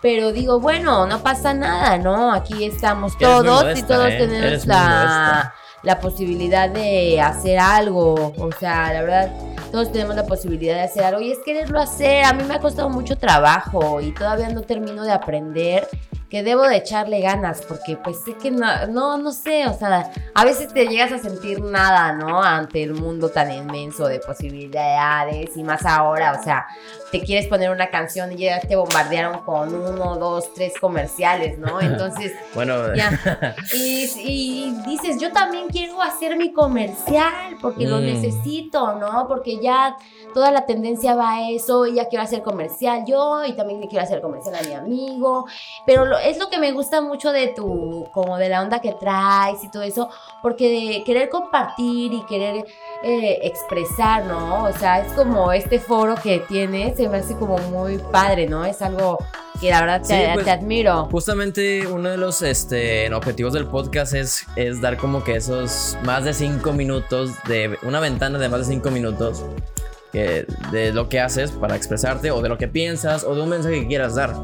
Pero digo, bueno, no pasa nada, ¿no? Aquí estamos todos y todos ¿eh? tenemos la, la posibilidad de hacer algo. O sea, la verdad, todos tenemos la posibilidad de hacer algo y es quererlo hacer. A mí me ha costado mucho trabajo y todavía no termino de aprender que debo de echarle ganas, porque pues sé que no, no, no sé, o sea, a veces te llegas a sentir nada, ¿no? Ante el mundo tan inmenso de posibilidades y más ahora, o sea, te quieres poner una canción y ya te bombardearon con uno, dos, tres comerciales, ¿no? [laughs] Entonces, bueno, ya. [laughs] Y, dices, yo también quiero hacer mi comercial porque lo mm. necesito, ¿no? Porque ya toda la tendencia va a eso y ya quiero hacer comercial yo y también le quiero hacer comercial a mi amigo, pero es lo que me gusta mucho de tu, como de la onda que traes y todo eso, porque de querer compartir y querer eh, expresar, ¿no? O sea, es como este foro que tienes, se me hace como muy padre, ¿no? Es algo que la verdad te, pues, admiro. Justamente uno de los este, objetivos del podcast es, es dar como que esos más de cinco minutos, de una ventana de más de cinco minutos de lo que haces para expresarte o de lo que piensas o de un mensaje que quieras dar.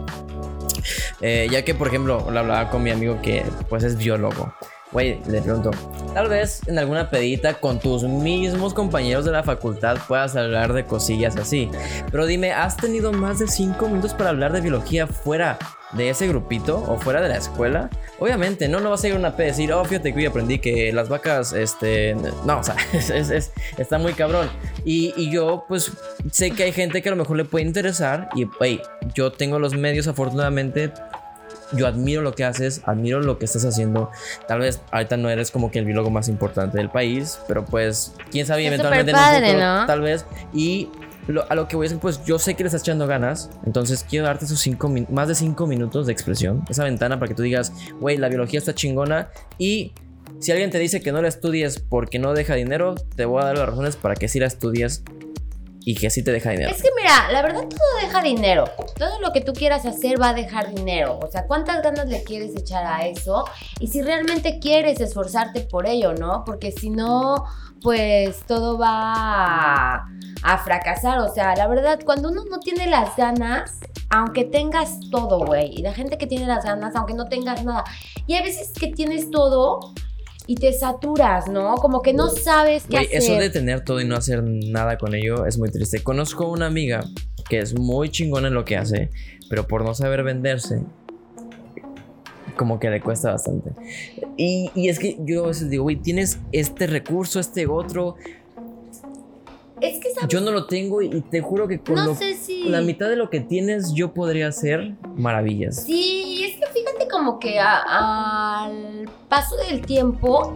Eh, ya que, por ejemplo, lo hablaba con mi amigo que pues es biólogo. Güey, le pregunto, tal vez en alguna pedita con tus mismos compañeros de la facultad puedas hablar de cosillas así. Pero dime, ¿has tenido más de 5 minutos para hablar de biología fuera de ese grupito o fuera de la escuela? Obviamente, no, no vas a ir a una P decir, oh, fíjate que hoy aprendí que las vacas, este, no, o sea, [laughs] es, está muy cabrón. Y, y, yo, pues, sé que hay gente que a lo mejor le puede interesar y, hey, yo tengo los medios afortunadamente yo admiro lo que haces, admiro lo que estás haciendo. Tal vez ahorita no eres como que el biólogo más importante del país, pero pues, quién sabe, eventualmente en futuro, tal vez. Y a lo que voy a decir, pues yo sé que le estás echando ganas, entonces quiero darte esos cinco más de cinco minutos de expresión, esa ventana para que tú digas, güey, la biología está chingona y si alguien te dice que no la estudies porque no deja dinero, te voy a dar las razones para que sí la estudies y que sí te deja dinero. Es que mira, la verdad todo deja dinero. Todo lo que tú quieras hacer va a dejar dinero. O sea, ¿cuántas ganas le quieres echar a eso? Y si realmente quieres esforzarte por ello, ¿no? Porque si no, pues todo va a, fracasar. O sea, la verdad, cuando uno no tiene las ganas, aunque tengas todo, güey, y la gente que tiene las ganas, aunque no tengas nada, y a veces que tienes todo y te saturas, ¿no? Como que no sabes qué hacer. Eso de tener todo y no hacer nada con ello es muy triste. Conozco una amiga que es muy chingona en lo que hace, pero por no saber venderse, como que le cuesta bastante. Y, es que yo a veces digo, güey, tienes este recurso, este otro. Es que Yo no lo tengo y te juro que con la mitad de lo que tienes yo podría hacer maravillas. Sí, es que fíjate como que al paso del tiempo,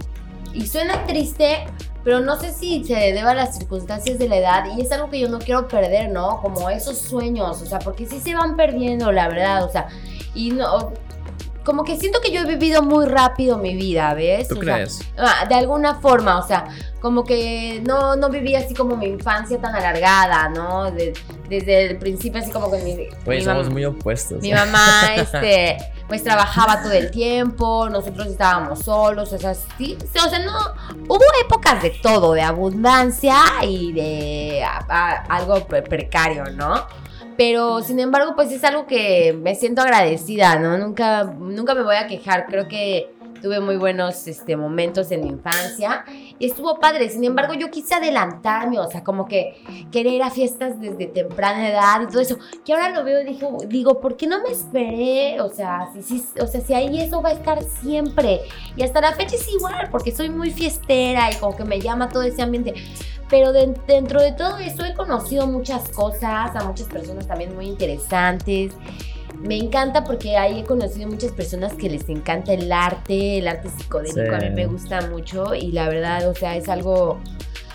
y suena triste, pero no sé si se deba a las circunstancias de la edad y es algo que yo no quiero perder, ¿no? Como esos sueños, o sea, porque sí se van perdiendo, la verdad, o sea, y no, como que siento que yo he vivido muy rápido mi vida, ¿ves? ¿Tú O crees? ah, de alguna forma, o sea, como que no, no viví así como mi infancia tan alargada, ¿no? De- desde el principio así como que mi, Güey, mi somos muy opuestos. mi mamá, [laughs] este, pues trabajaba todo el tiempo, nosotros estábamos solos, o sea, sí, o sea, no, hubo épocas de todo, de abundancia y de a- a- algo pre- precario, ¿no? Pero sin embargo, pues es algo que me siento agradecida, ¿no? Nunca, nunca me voy a quejar, creo que tuve muy buenos este, momentos en mi infancia y estuvo padre. Sin embargo, yo quise adelantarme, o sea, como que querer ir a fiestas desde temprana edad y todo eso. Que ahora lo veo y digo, digo, ¿por qué no me esperé? O sea, si, si, o sea, si ahí eso va a estar siempre. Y hasta la fecha es igual, porque soy muy fiestera y como que me llama todo ese ambiente. Pero de- dentro de todo eso he conocido muchas cosas, a muchas personas también muy interesantes. Me encanta porque ahí he conocido muchas personas que les encanta el arte, el arte psicodélico, a mí me gusta mucho y la verdad, o sea, es algo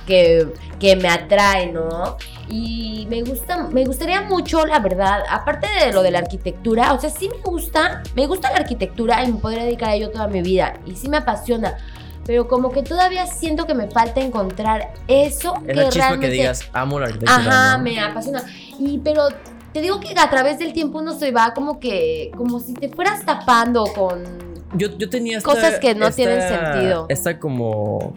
que, que me atrae, ¿no? Y me gusta, me gustaría mucho, la verdad, aparte de lo de la arquitectura, o sea, sí me gusta, me gusta la arquitectura y me podría dedicar a ello toda mi vida y sí me apasiona. Pero como que todavía siento que me falta encontrar eso Es la que chispa realmente que digas, amo la arquitectura. Ajá, ¿no? me apasiona. Y pero te digo que a través del tiempo uno se va como que, como si te fueras tapando con... Yo, yo tenía esta, Cosas que no esta- tienen sentido. Esta como.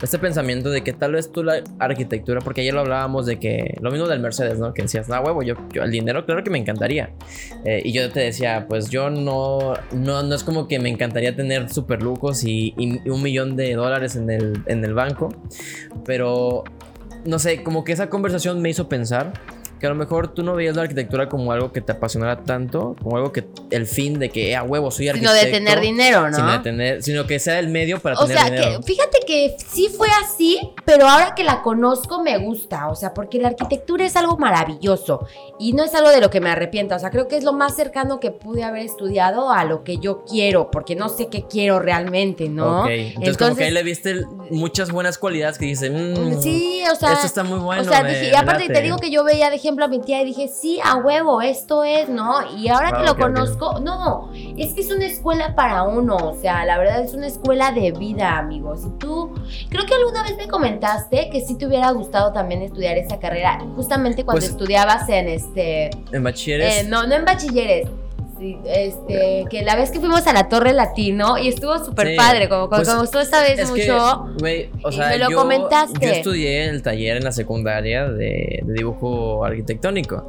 Este pensamiento de que tal vez tú la arquitectura, porque ayer lo hablábamos de que lo mismo del Mercedes, ¿no? Que decías, ah, huevo, yo, yo el dinero, claro que me encantaría. Eh, y yo te decía, pues yo no, no, no es como que me encantaría tener super lujos y, y un millón de dólares en el, en el banco, pero no sé, como que esa conversación me hizo pensar que a lo mejor tú no veías la arquitectura como algo que te apasionara tanto, como algo que el fin de que, a huevo, soy Sino arquitecto. de tener dinero, ¿no? Sino, de tener, sino que sea el medio para O tener sea, dinero. que fíjate que sí fue así, pero ahora que la conozco me gusta, o sea, porque la arquitectura es algo maravilloso y no es algo de lo que me arrepienta, o sea, creo que es lo más cercano que pude haber estudiado a lo que yo quiero, porque no sé qué quiero realmente, ¿no? Ok, entonces, como que ahí le viste muchas buenas cualidades que dices, "Mm, Sí, o sea, esto está muy bueno. o sea, me- dije, y me aparte late". te digo que yo veía de ejemplo a mi tía y dije, sí, a huevo, esto es, ¿no? Y ahora que Ah, lo ok, ok. conozco, no, es que es una escuela para uno, o sea, la verdad es una escuela de vida, amigos. Y tú, creo que alguna vez me comentaste que sí te hubiera gustado también estudiar esa carrera, justamente cuando Pues- estudiabas en este, En bachilleres. eh, no, no en bachilleres. Este, que la vez que fuimos a la Torre Latino y estuvo súper Sí, padre, como, pues, como tú esta vez es que, mucho. güey, o y sea, me lo yo, comentaste. yo estudié el taller en la secundaria de, de dibujo arquitectónico.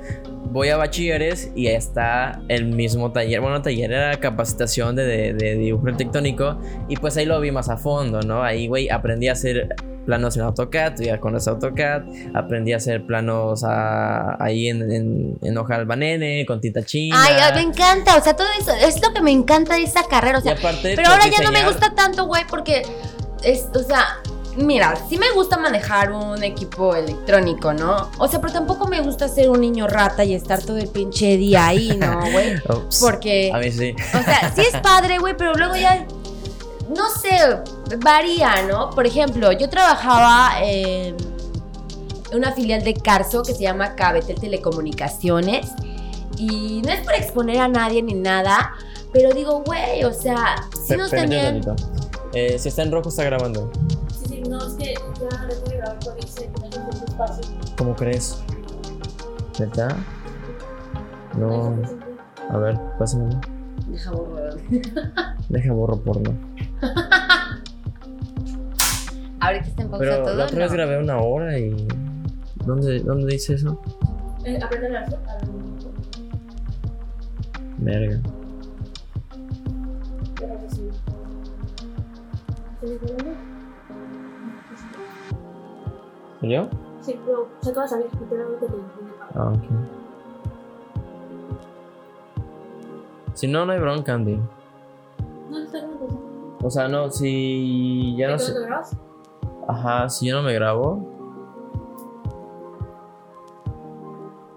Voy a bachilleres y ahí está el mismo taller. Bueno, taller era capacitación de, de- de dibujo arquitectónico y pues ahí lo vi más a fondo, ¿no? Ahí, güey, aprendí a hacer planos en AutoCAD, ya con ese AutoCAD, aprendí a hacer planos a- ahí en, en, en hoja albanene, con tinta china. Ay, ay, me encanta, o sea, todo eso, es lo que me encanta de esa carrera, o sea, aparte, pero por ahora ya no me gusta tanto, güey, porque, es, o sea, mira, sí me gusta manejar un equipo electrónico, ¿no? O sea, pero tampoco me gusta ser un niño rata y estar todo el pinche día ahí, ¿no, güey? [laughs] Porque, A mí sí. o sea, sí es padre, güey, pero luego ya, no sé, varía, ¿no? Por ejemplo, yo trabajaba en una filial de Carso que se llama Cabetel Telecomunicaciones. Y no es por exponer a nadie ni nada, pero digo, güey, o sea, sí nos tenían... Eh, si está en rojo, está grabando. Sí, sí, no, es que ya dejo de grabar por irse, no espacio. ¿Cómo crees? ¿Verdad? No. A ver, pásame. Deja borrar. Deja borro porno. [laughs] Ahorita está en pausa Pero todo, la otra vez ¿no? grabé una hora y. ¿Dónde, dónde dice eso? Eh, aprende a. Verga. Pero que sí. ¿Tienes problema? ¿Yo? Sí, pero se acaba de salir, literalmente te entiende. Ah, ok. Si no, no hay bronca, Andy. No, está grabando. O sea, no, si ya no ¿Te sé. lo grabas? Ajá, si yo no me grabo.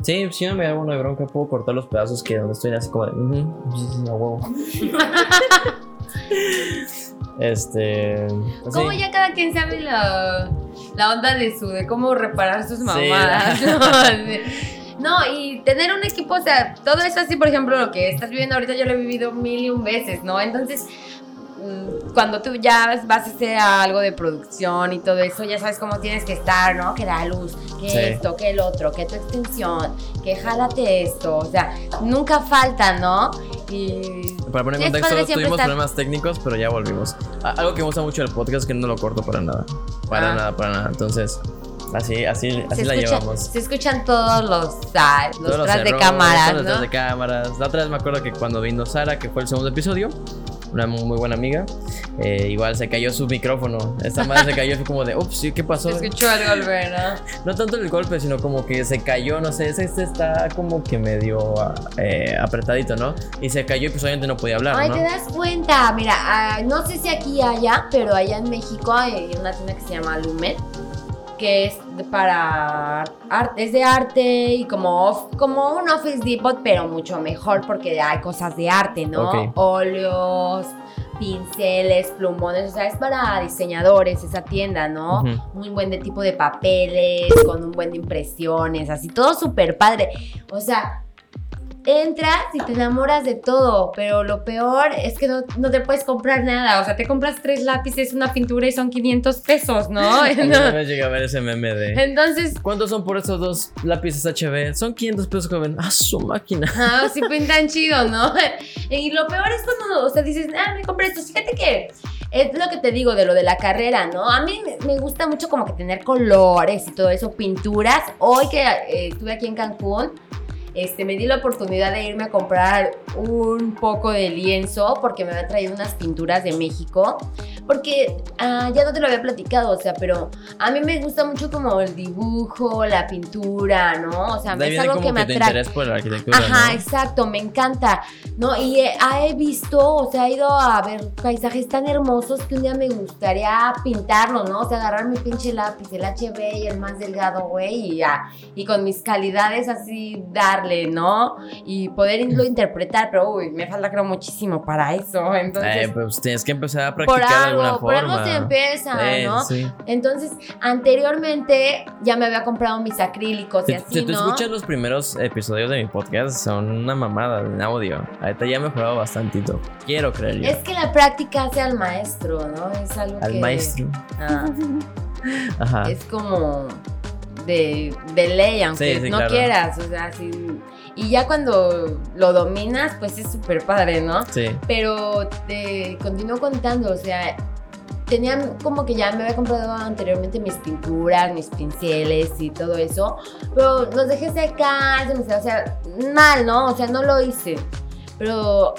Sí, si yo no me grabo, no hay bronca. Puedo cortar los pedazos que donde estoy así como de. "Ujú, sí, sí, a huevo. [laughs] este. pues Como sí. ya cada quien sabe lo, la onda de su, de cómo reparar sus mamadas. [laughs] ¿no? No, y tener un equipo, o sea, todo eso así, por ejemplo, lo que estás viviendo ahorita yo lo he vivido mil y un veces, ¿no? Entonces, cuando tú ya vas a hacer algo de producción y todo eso, ya sabes cómo tienes que estar, ¿no? Que la luz, que Sí. esto, que el otro, que tu extensión, que jálate esto, o sea, nunca falta, ¿no? Y Para poner en contexto, tuvimos estar- problemas técnicos, pero ya volvimos. Algo que me gusta mucho del podcast es que no lo corto para nada. Para Ah. nada, para nada. Entonces, así, así, así se, la escucha- llevamos. se escuchan todos los, ah, los Todos los tras de errores, cámaras, todos los tras ¿no? de cámaras. La otra vez me acuerdo que cuando vino Sara, que fue el segundo episodio, una muy, buena amiga, eh, igual se cayó su micrófono. Esta madre se cayó y fue como de, ups, ¿sí? ¿qué pasó? Escuchó el golpe, ¿no? [laughs] No tanto el golpe, sino como que se cayó, no sé, ese este está como que medio eh, apretadito, ¿no? Y se cayó y pues obviamente no podía hablar, Ay, ¿no? te das cuenta, mira, ah, no sé si aquí haya, pero allá en México hay una tienda que se llama Lumen, que es para arte, es de arte y como, como un Office Depot, pero mucho mejor porque hay cosas de arte, ¿no? Ok. Óleos, pinceles, plumones, o sea, es para diseñadores esa tienda, ¿no? Ujú. Muy buen de tipo de papeles, con un buen de impresiones, así, todo súper padre. O sea, entras y te enamoras de todo, pero lo peor es que no, no te puedes comprar nada. O sea, te compras tres lápices, una pintura y son 500 pesos, ¿no? A mí una vez llegué a ver ese meme de... Entonces, ¿Cuántos son por esos dos lápices HB? Son 500 pesos, joven. ¡Ah, su máquina! [laughs] ah, sí pintan chido, ¿no? [laughs] Y lo peor es cuando, o sea, dices, ah, me compré esto. Fíjate que es lo que te digo de lo de la carrera, ¿no? A mí me- me gusta mucho como que tener colores y todo eso, pinturas. Hoy que eh, estuve aquí en Cancún, este, me di la oportunidad de irme a comprar un poco de lienzo porque me había traído unas pinturas de México. Porque ah, ya no te lo había platicado, o sea, pero a mí me gusta mucho como el dibujo, la pintura, ¿no? O sea, es algo como que me atrae. por la arquitectura, Ajá, ¿no? exacto, me encanta, ¿no? Y he, ah, he visto, o sea, he ido a ver paisajes tan hermosos que un día me gustaría pintarlo, ¿no? O sea, agarrar mi pinche lápiz, el HB y el más delgado, güey, y ya, y con mis calidades así darle, ¿no? Y poderlo [laughs] interpretar, pero uy, me falta creo muchísimo para eso, entonces... Eh, pues tienes que empezar a practicar alguna algo, por algo se empieza, ¿no? sí. Entonces, anteriormente ya me había comprado mis acrílicos y Si, así, si tú ¿no? escuchas los primeros episodios de mi podcast, son una mamada en audio. Ahorita ya he mejorado bastantito. Quiero creer yo. Es que la práctica hace al maestro, ¿no? Es algo Al que... maestro. Ah, [laughs] Ajá. es como de, de ley, aunque Sí, sí, no claro. quieras, o sea, sí. Y ya cuando lo dominas, pues es súper padre, ¿no? Sí. Pero te continúo contando, o sea, tenía como que ya me había comprado anteriormente mis pinturas, mis pinceles y todo eso, pero los dejé secar, se me- o sea, mal, ¿no? O sea, no lo hice. Pero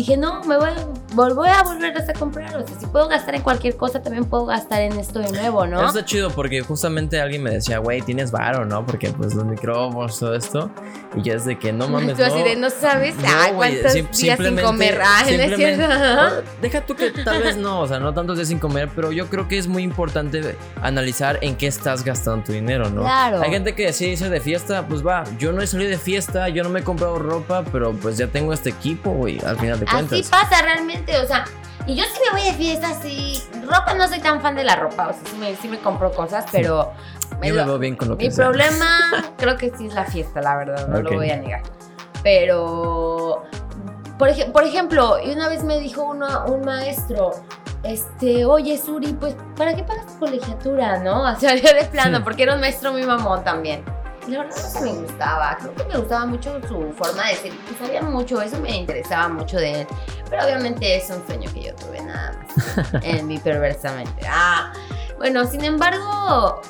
dije, no, me voy, voy a volver a comprar. O sea, si puedo gastar en cualquier cosa, también puedo gastar en esto de nuevo, ¿no? Eso está chido porque justamente alguien me decía, güey, tienes varo, ¿no? Porque pues los micrófonos, todo esto. Y yo desde que no mames, Tú no. así de, no sabes, No, ay, cuántos días sin comer. Ah, ¿no es cierto? Deja tú que tal vez no, o sea, no tantos días sin comer, pero yo creo que es muy importante analizar en qué estás gastando tu dinero, ¿no? Claro. Hay gente que sí dice de fiesta, pues va, yo no he salido de fiesta, yo no me he comprado ropa, pero pues ya tengo este equipo, güey, al final de Así pasa realmente, o sea, y yo sí me voy de fiesta, sí. Ropa, no soy tan fan de la ropa, o sea, sí me, sí me compro cosas, pero. Yo me veo bien con lo que Mi sea. problema creo que sí es la fiesta, la verdad, no lo voy a negar. Pero, por, ej- por ejemplo, y una vez me dijo uno- un maestro, este, oye, Suri, pues, ¿para qué pagas tu colegiatura, no? [laughs] O sea, yo de plano, Sí. porque era un maestro muy mamón también. La verdad no se me gustaba, creo que me gustaba mucho su forma de ser, y sabía mucho, eso me interesaba mucho de él. Pero obviamente es un sueño que yo tuve nada más [laughs] en mi perversamente. Ah, bueno, sin embargo,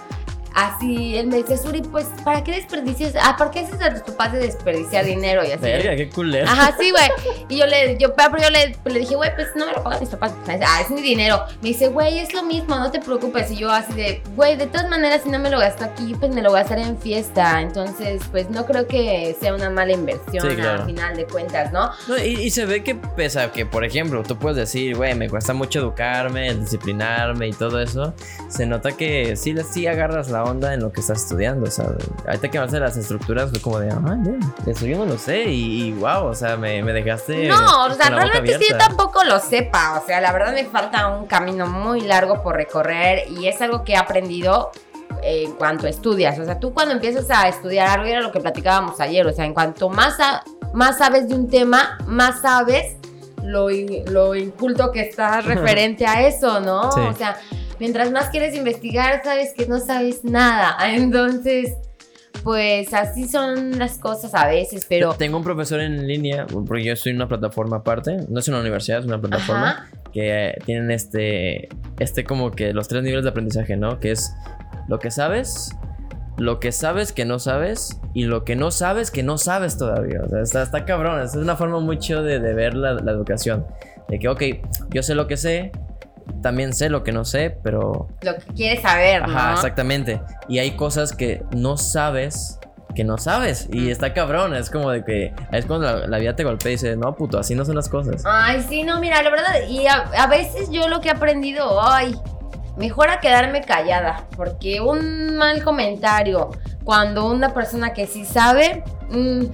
así él me dice, Suri, pues, ¿para qué desperdicias? Ah, ¿para qué haces a tus papás de desperdiciar dinero? Y así. Verga, qué culero. Ajá, sí, güey. Y yo le, yo, pero yo le, le dije, güey, pues no me lo pagan mis papás. Ah, es mi dinero. Me dice, güey, es lo mismo, no te preocupes. Y yo así de, güey, de todas maneras, si no me lo gasto aquí, pues me lo gastaré en fiesta. Entonces, pues no creo que sea una mala inversión Sí, claro. al final de cuentas, ¿no? No, y, y se ve que pesa, que por ejemplo, tú puedes decir, güey, me cuesta mucho educarme, disciplinarme y todo eso. Se nota que sí, sí agarras la onda en lo que estás estudiando, o sea, ahorita que vas a las estructuras fue como de, ah, ya, eso yo no lo sé y, y wow, o sea, me, me dejaste No, o sea, realmente sí yo tampoco lo sepa. O sea, la verdad me falta un camino muy largo por recorrer y es algo que he aprendido en cuanto estudias. O sea, tú cuando empiezas a estudiar algo era lo que platicábamos ayer. O sea, en cuanto más, sa- más sabes de un tema, más sabes lo, lo inculto que estás [laughs] referente a eso, ¿no? Sí. O sea, mientras más quieres investigar, sabes que no sabes nada. [laughs] Entonces, pues así son las cosas a veces, pero... Tengo un profesor en línea, porque yo en una plataforma aparte, no es una universidad, es una plataforma Ajá. que tienen este, este como que los tres niveles de aprendizaje, ¿no? Que es lo que sabes, lo que sabes que no sabes y lo que no sabes que no sabes todavía. O sea, está, está cabrón, es una forma muy chido de, de ver la, la educación. De que, ok, yo sé lo que sé, también sé lo que no sé, pero Lo que quieres saber, ¿no? Ajá, exactamente. Y hay cosas que no sabes que no sabes. Y está cabrón. Es como de que es cuando la, la vida te golpea y dice, no, puto, así no son las cosas. Ay, sí, no, mira, la verdad, y a, a veces yo lo que he aprendido, ay, mejor a quedarme callada, porque un mal comentario, cuando una persona que sí sabe, mm,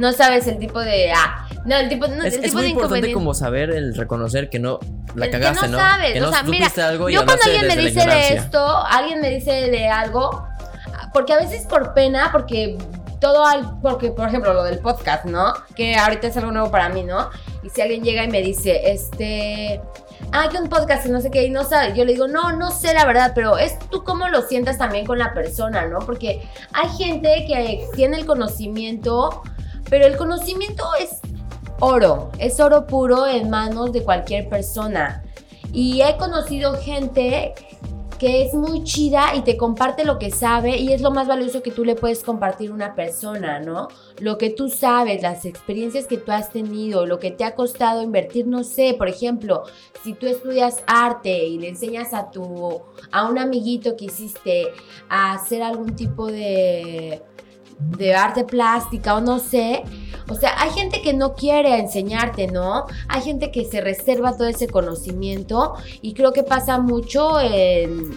no sabes el tipo de, ah, no, el tipo, no, es el es tipo muy de importante como saber el reconocer que no la cagaste, no ¿no? sabes, que no o sea, mira, algo y Yo cuando alguien me dice de esto, alguien me dice de algo, porque a veces por pena, porque todo al, porque por ejemplo lo del podcast, ¿no? Que ahorita es algo nuevo para mí, ¿no? Y si alguien llega y me dice, este, ah, que un podcast y no sé qué, y no sabe, yo le digo, no, no sé la verdad, pero es tú cómo lo sientas también con la persona, ¿no? Porque hay gente que tiene el conocimiento, pero el conocimiento es oro, es oro puro en manos de cualquier persona. Y he conocido gente que es muy chida y te comparte lo que sabe y es lo más valioso que tú le puedes compartir a una persona, ¿no? Lo que tú sabes, las experiencias que tú has tenido, lo que te ha costado invertir, no sé, por ejemplo, si tú estudias arte y le enseñas a tu a un amiguito que hiciste a hacer algún tipo de de arte plástica o no sé, o sea, hay gente que no quiere enseñarte, ¿no? Hay gente que se reserva todo ese conocimiento y creo que pasa mucho en,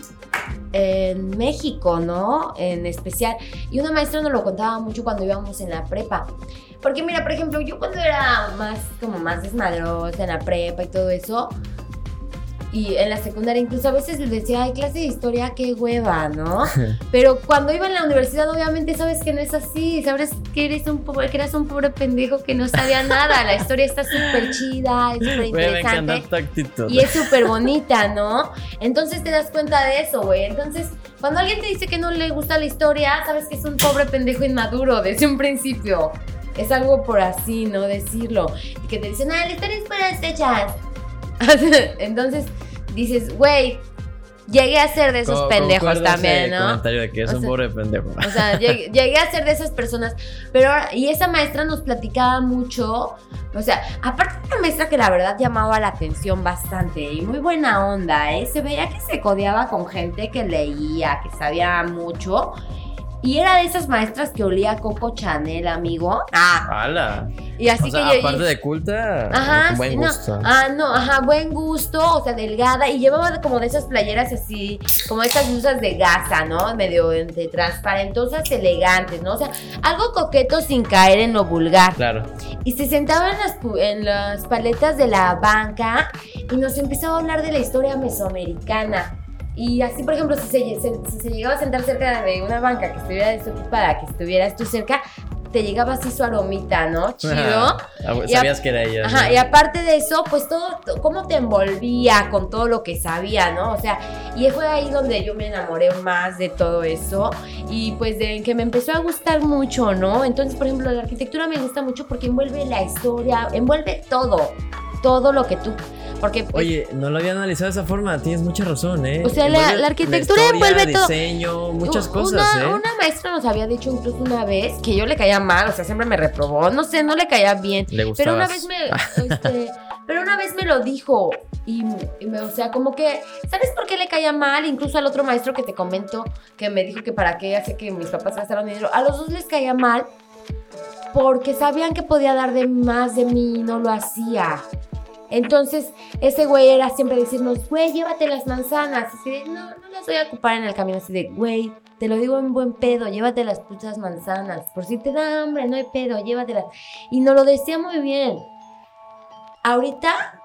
en México, ¿no? En especial. Y una maestra nos lo contaba mucho cuando íbamos en la prepa. Porque mira, por ejemplo, yo cuando era más como más desmadrosa en la prepa y todo eso, y en la secundaria incluso a veces les decía, ay, clase de historia, qué hueva, ¿no? [laughs] Pero cuando iba en la universidad, obviamente sabes que no es así, sabes que eres un pobre, que eras un pobre pendejo que no sabía nada. La historia está súper chida, es súper interesante. Y es súper bonita, ¿no? Entonces te das cuenta de eso, güey. Entonces, cuando alguien te dice que no le gusta la historia, sabes que es un pobre pendejo inmaduro desde un principio. Es algo por así, ¿no? Decirlo. Y que te dicen, ah, la historia es para fechas. [laughs] Entonces dices, güey, llegué a ser de esos Co- pendejos también, ese ¿no? comentario de que es O un sea- pobre pendejo. O sea, [laughs] llegué, llegué a ser de esas personas. Pero ahora, y esa maestra nos platicaba mucho. O sea, aparte de una maestra que la verdad llamaba la atención bastante y muy buena onda, ¿eh? Se veía que se codeaba con gente que leía, que sabía mucho. Y era de esas maestras que olía a Coco Chanel, amigo. Ah, ¡Hala! y así o sea, que yo- aparte de culta, Ajá, buen sí, no. gusto. Ah, no, ajá, buen gusto, o sea, delgada. Y llevaba como de esas playeras así, como esas blusas de gasa, ¿no? Medio entre transparentosas, elegantes, ¿no? O sea, algo coqueto sin caer en lo vulgar. Claro. Y se sentaba en las, pu- en las paletas de la banca y nos empezaba a hablar de la historia mesoamericana. Y así, por ejemplo, si se, se- si se llegaba a sentar cerca de una banca que estuviera desocupada, que estuvieras tú cerca, te llegaba así su aromita, ¿no? Chido. Ah, Y Sabías que era ella. Ajá, ¿no? y aparte de eso, pues todo, to- cómo te envolvía con todo lo que sabía, ¿no? O sea, y fue ahí donde yo me enamoré más de todo eso y pues de que me empezó a gustar mucho, ¿no? Entonces, por ejemplo, la arquitectura me gusta mucho porque envuelve la historia, envuelve todo, todo lo que tú, porque pues, Oye, no lo había analizado de esa forma, tienes mucha razón, ¿eh? O sea, la- arquitectura historia, envuelve todo. diseño, muchas cosas, ¿eh? una maestra nos había dicho incluso una vez que yo le caía mal, o sea, siempre me reprobó, no sé, no le caía bien. Le Pero una vez me, [laughs] este, pero una vez me lo dijo y, y me, o sea, como que, ¿sabes por qué le caía mal? Incluso al otro maestro que te comento, que me dijo que para qué hace que mis papás gastaron dinero, a los dos les caía mal porque sabían que podía dar de más de mí y no lo hacía. Entonces, ese güey era siempre decirnos, güey, llévate las manzanas. Así de, no, no las voy a ocupar en el camino. Así de, güey, te lo digo en buen pedo, llévate las putas manzanas. Por si te da hambre, no hay pedo, llévatelas. Y nos lo decía muy bien. Ahorita,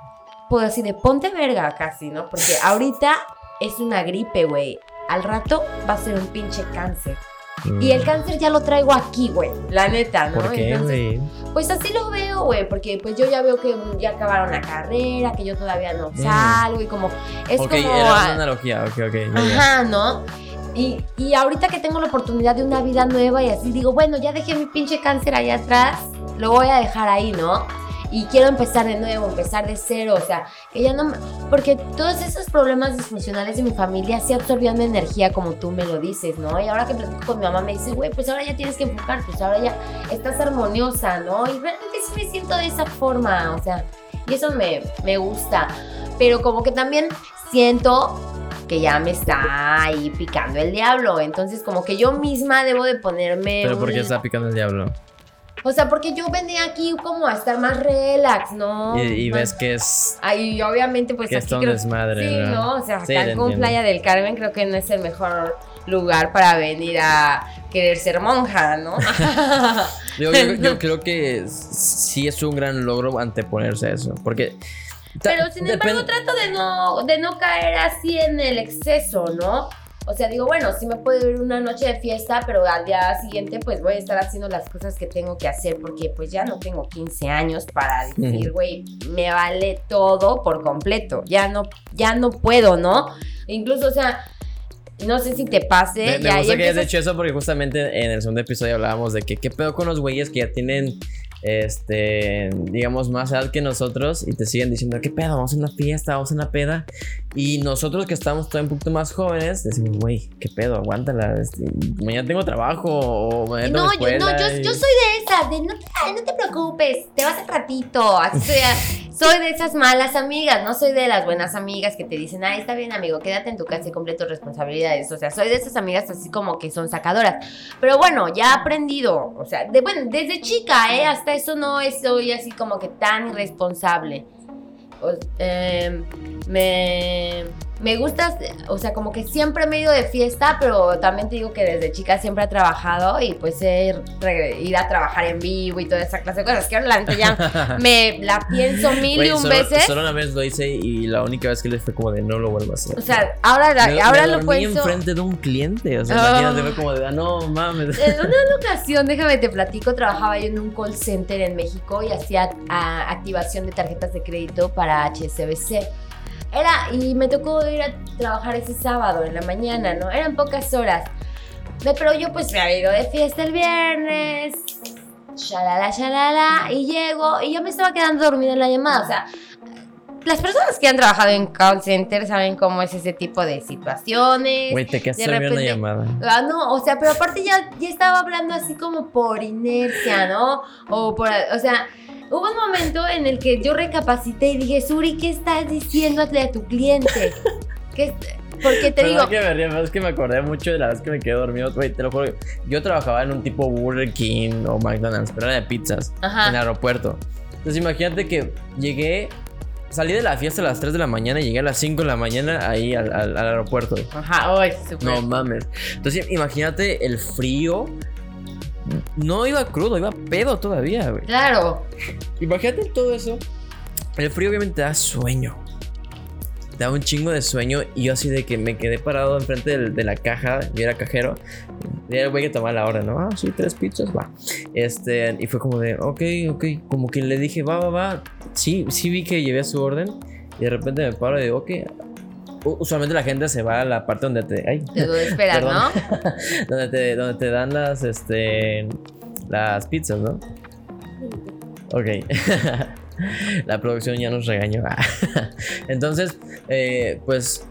pues así de ponte verga casi, ¿no? Porque ahorita es una gripe, güey. Al rato va a ser un pinche cáncer. Y el cáncer ya lo traigo aquí, güey. La neta, ¿no? ¿Por qué, Entonces, pues así lo veo, güey, porque pues yo ya veo que ya acabaron la carrera, que yo todavía no Mm. salgo y como es Ok, como era una analogía, ok, ok. ajá, ¿no? Y, y ahorita que tengo la oportunidad de una vida nueva y así digo, bueno, ya dejé mi pinche cáncer allá atrás, lo voy a dejar ahí, ¿no? Y quiero empezar de nuevo, empezar de cero, o sea, que ya no. Porque todos esos problemas disfuncionales de mi familia sí absorbían mi energía como tú me lo dices, ¿no? Y ahora que platico con mi mamá me dice, güey, pues ahora ya tienes que enfocar, pues ahora ya estás armoniosa, ¿no? Y realmente sí me siento de esa forma, o sea, y eso me, me gusta. Pero como que también siento que ya me está ahí picando el diablo. Entonces, como que yo misma debo de ponerme. Pero ¿por qué está picando el diablo? O sea, porque yo venía aquí como a estar más relax, ¿no? Y, ves que es, Ay, obviamente, pues que aquí creo- desmadre, Sí, ¿no? O sea, Sí, Cancún, entiendo. Playa del Carmen, creo que no es el mejor lugar para venir a querer ser monja, ¿no? [laughs] Yo, yo- yo creo que sí es un gran logro anteponerse a eso. Porque. Pero sin embargo trato de no, de no caer así en el exceso, ¿no? O sea, digo, bueno, sí me puedo ir una noche de fiesta, pero al día siguiente pues voy a estar haciendo las cosas que tengo que hacer porque pues ya no tengo 15 años para decir, güey, me vale todo por completo. Ya no, ya no puedo, ¿no? Incluso, o sea, no sé si te pase. Me, gusta que hayas dicho eso porque justamente en el segundo episodio hablábamos de que qué pedo con los güeyes que ya tienen, este, digamos, más edad que nosotros y te siguen diciendo, qué pedo, vamos a una fiesta, vamos a una peda. Y nosotros que estamos todavía un poquito más jóvenes, decimos, güey, qué pedo, aguántala, este, mañana tengo trabajo o mañana tengo No, yo, no, yo, y- yo soy de esas, de no te, ay, no te preocupes, te vas al ratito. Así soy, soy de esas malas amigas, no soy de las buenas amigas que te dicen, ay, está bien, amigo, quédate en tu casa y cumple tus responsabilidades. O sea, soy de esas amigas así como que son sacadoras. Pero bueno, ya he aprendido, o sea, de, bueno, desde chica, ¿eh? Hasta eso no soy así como que tan irresponsable. O- em, me, me gusta, o sea, como que siempre me he ido de fiesta, pero también te digo que desde chica siempre he trabajado y pues he ir a trabajar en vivo y toda esa clase de cosas. Que neta ya [laughs] me la pienso mil y un solo, veces. solo una vez lo hice y la única vez que le fue como de no lo vuelvo a hacer. O sea, ahora, la- Me- ahora me lo pienso. enfrente de un cliente. O sea, Ah. imagínate, fue como de, ah, no mames. En una [laughs] ocasión, déjame te platico, trabajaba yo en un call center en México y hacía ah, activación de tarjetas de crédito para HSBC. Era, y me tocó ir a trabajar ese sábado en la mañana, ¿no? Eran pocas horas. Pero yo pues me había ido de fiesta el viernes, shalala, shalala, y llego, y yo me estaba quedando dormida en la llamada, o sea... Las personas que han trabajado en call center saben cómo es ese tipo de situaciones. Güey, te quedaste repente- llamada. Ah, no, o sea, pero aparte ya, ya estaba hablando así como por inercia, ¿no? O por, o sea, hubo un momento en el que yo recapacité y dije, Suri, ¿qué estás diciéndole a tu cliente? ¿Qué Porque te digo, que me pero es que me acordé mucho de la vez que me quedé dormido. Güey, te lo juro. Yo trabajaba en un tipo Burger King o McDonald's, pero era de pizzas. Ajá. En el aeropuerto. Entonces imagínate que llegué. Salí de la fiesta a las 3 de la mañana y llegué a las 5 de la mañana ahí al, al- al aeropuerto. ajá, ay, súper. No mames. Entonces imagínate el frío. No iba crudo, iba pedo todavía, güey. Claro, Imagínate todo eso. El frío obviamente te da sueño. Te da un chingo de sueño. Y yo así de que me quedé parado enfrente del- de la caja. Yo era cajero. Y era el güey que tomaba la hora, ¿no? Ah, sí, tres pizzas, va. Este, y fue como de, ok, ok. Como que le dije, va, va, va. Sí, sí vi que llevé su orden. Y de repente me paro y digo, ok. Usualmente la gente se va a la parte donde te. Ay, te doy esperar. [laughs] ¿no? [laughs] donde te, donde te dan las, este, las pizzas, ¿no? Ok. [laughs] [laughs] La producción ya nos regañó. [laughs] Entonces, eh, pues,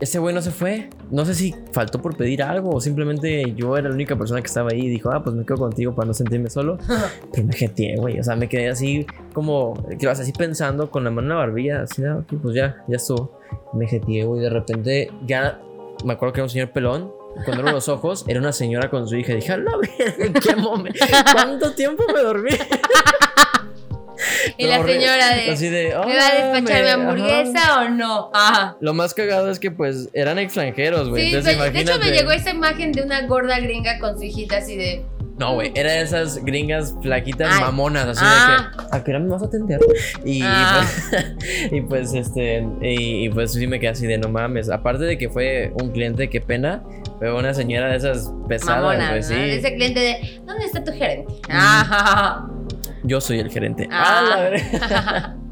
ese güey no se fue. No sé si faltó por pedir algo o simplemente yo era la única persona que estaba ahí y dijo, ah, pues me quedo contigo para no sentirme solo. [laughs] Pero me jeteé, güey. O sea, me quedé así como, que vas así pensando con la mano en la barbilla. Así, ah, ok, pues ya, ya estuvo. Me jeteé, güey. De repente, ya me acuerdo que era un señor pelón. Cuando abro los ojos, era una señora con su hija. Dije, verga, ¿en qué momento? ¿Cuánto tiempo me dormí? Y la Horrible. señora de, Así de, ¿me va a "Ah, despachar mi hamburguesa ajá". o no? Ajá. Lo más cagado es que pues eran extranjeros, güey. Sí, Entonces de, de hecho me llegó esa imagen de una gorda gringa con su hijita así de... No, güey, era de esas gringas flaquitas Ay. mamonas, así Ah. de que, ¿a qué hora me vas a atender? Y, Ah. pues, [laughs] y pues, este, y, y, pues sí me quedé así de no mames. Aparte de que fue un cliente, qué pena, fue una señora de esas pesadas, Mamona, güey, ¿no? sí. Ese cliente de, ¿dónde está tu gerente? Ajá. Yo soy el gerente. Ah. Ah, la. [laughs]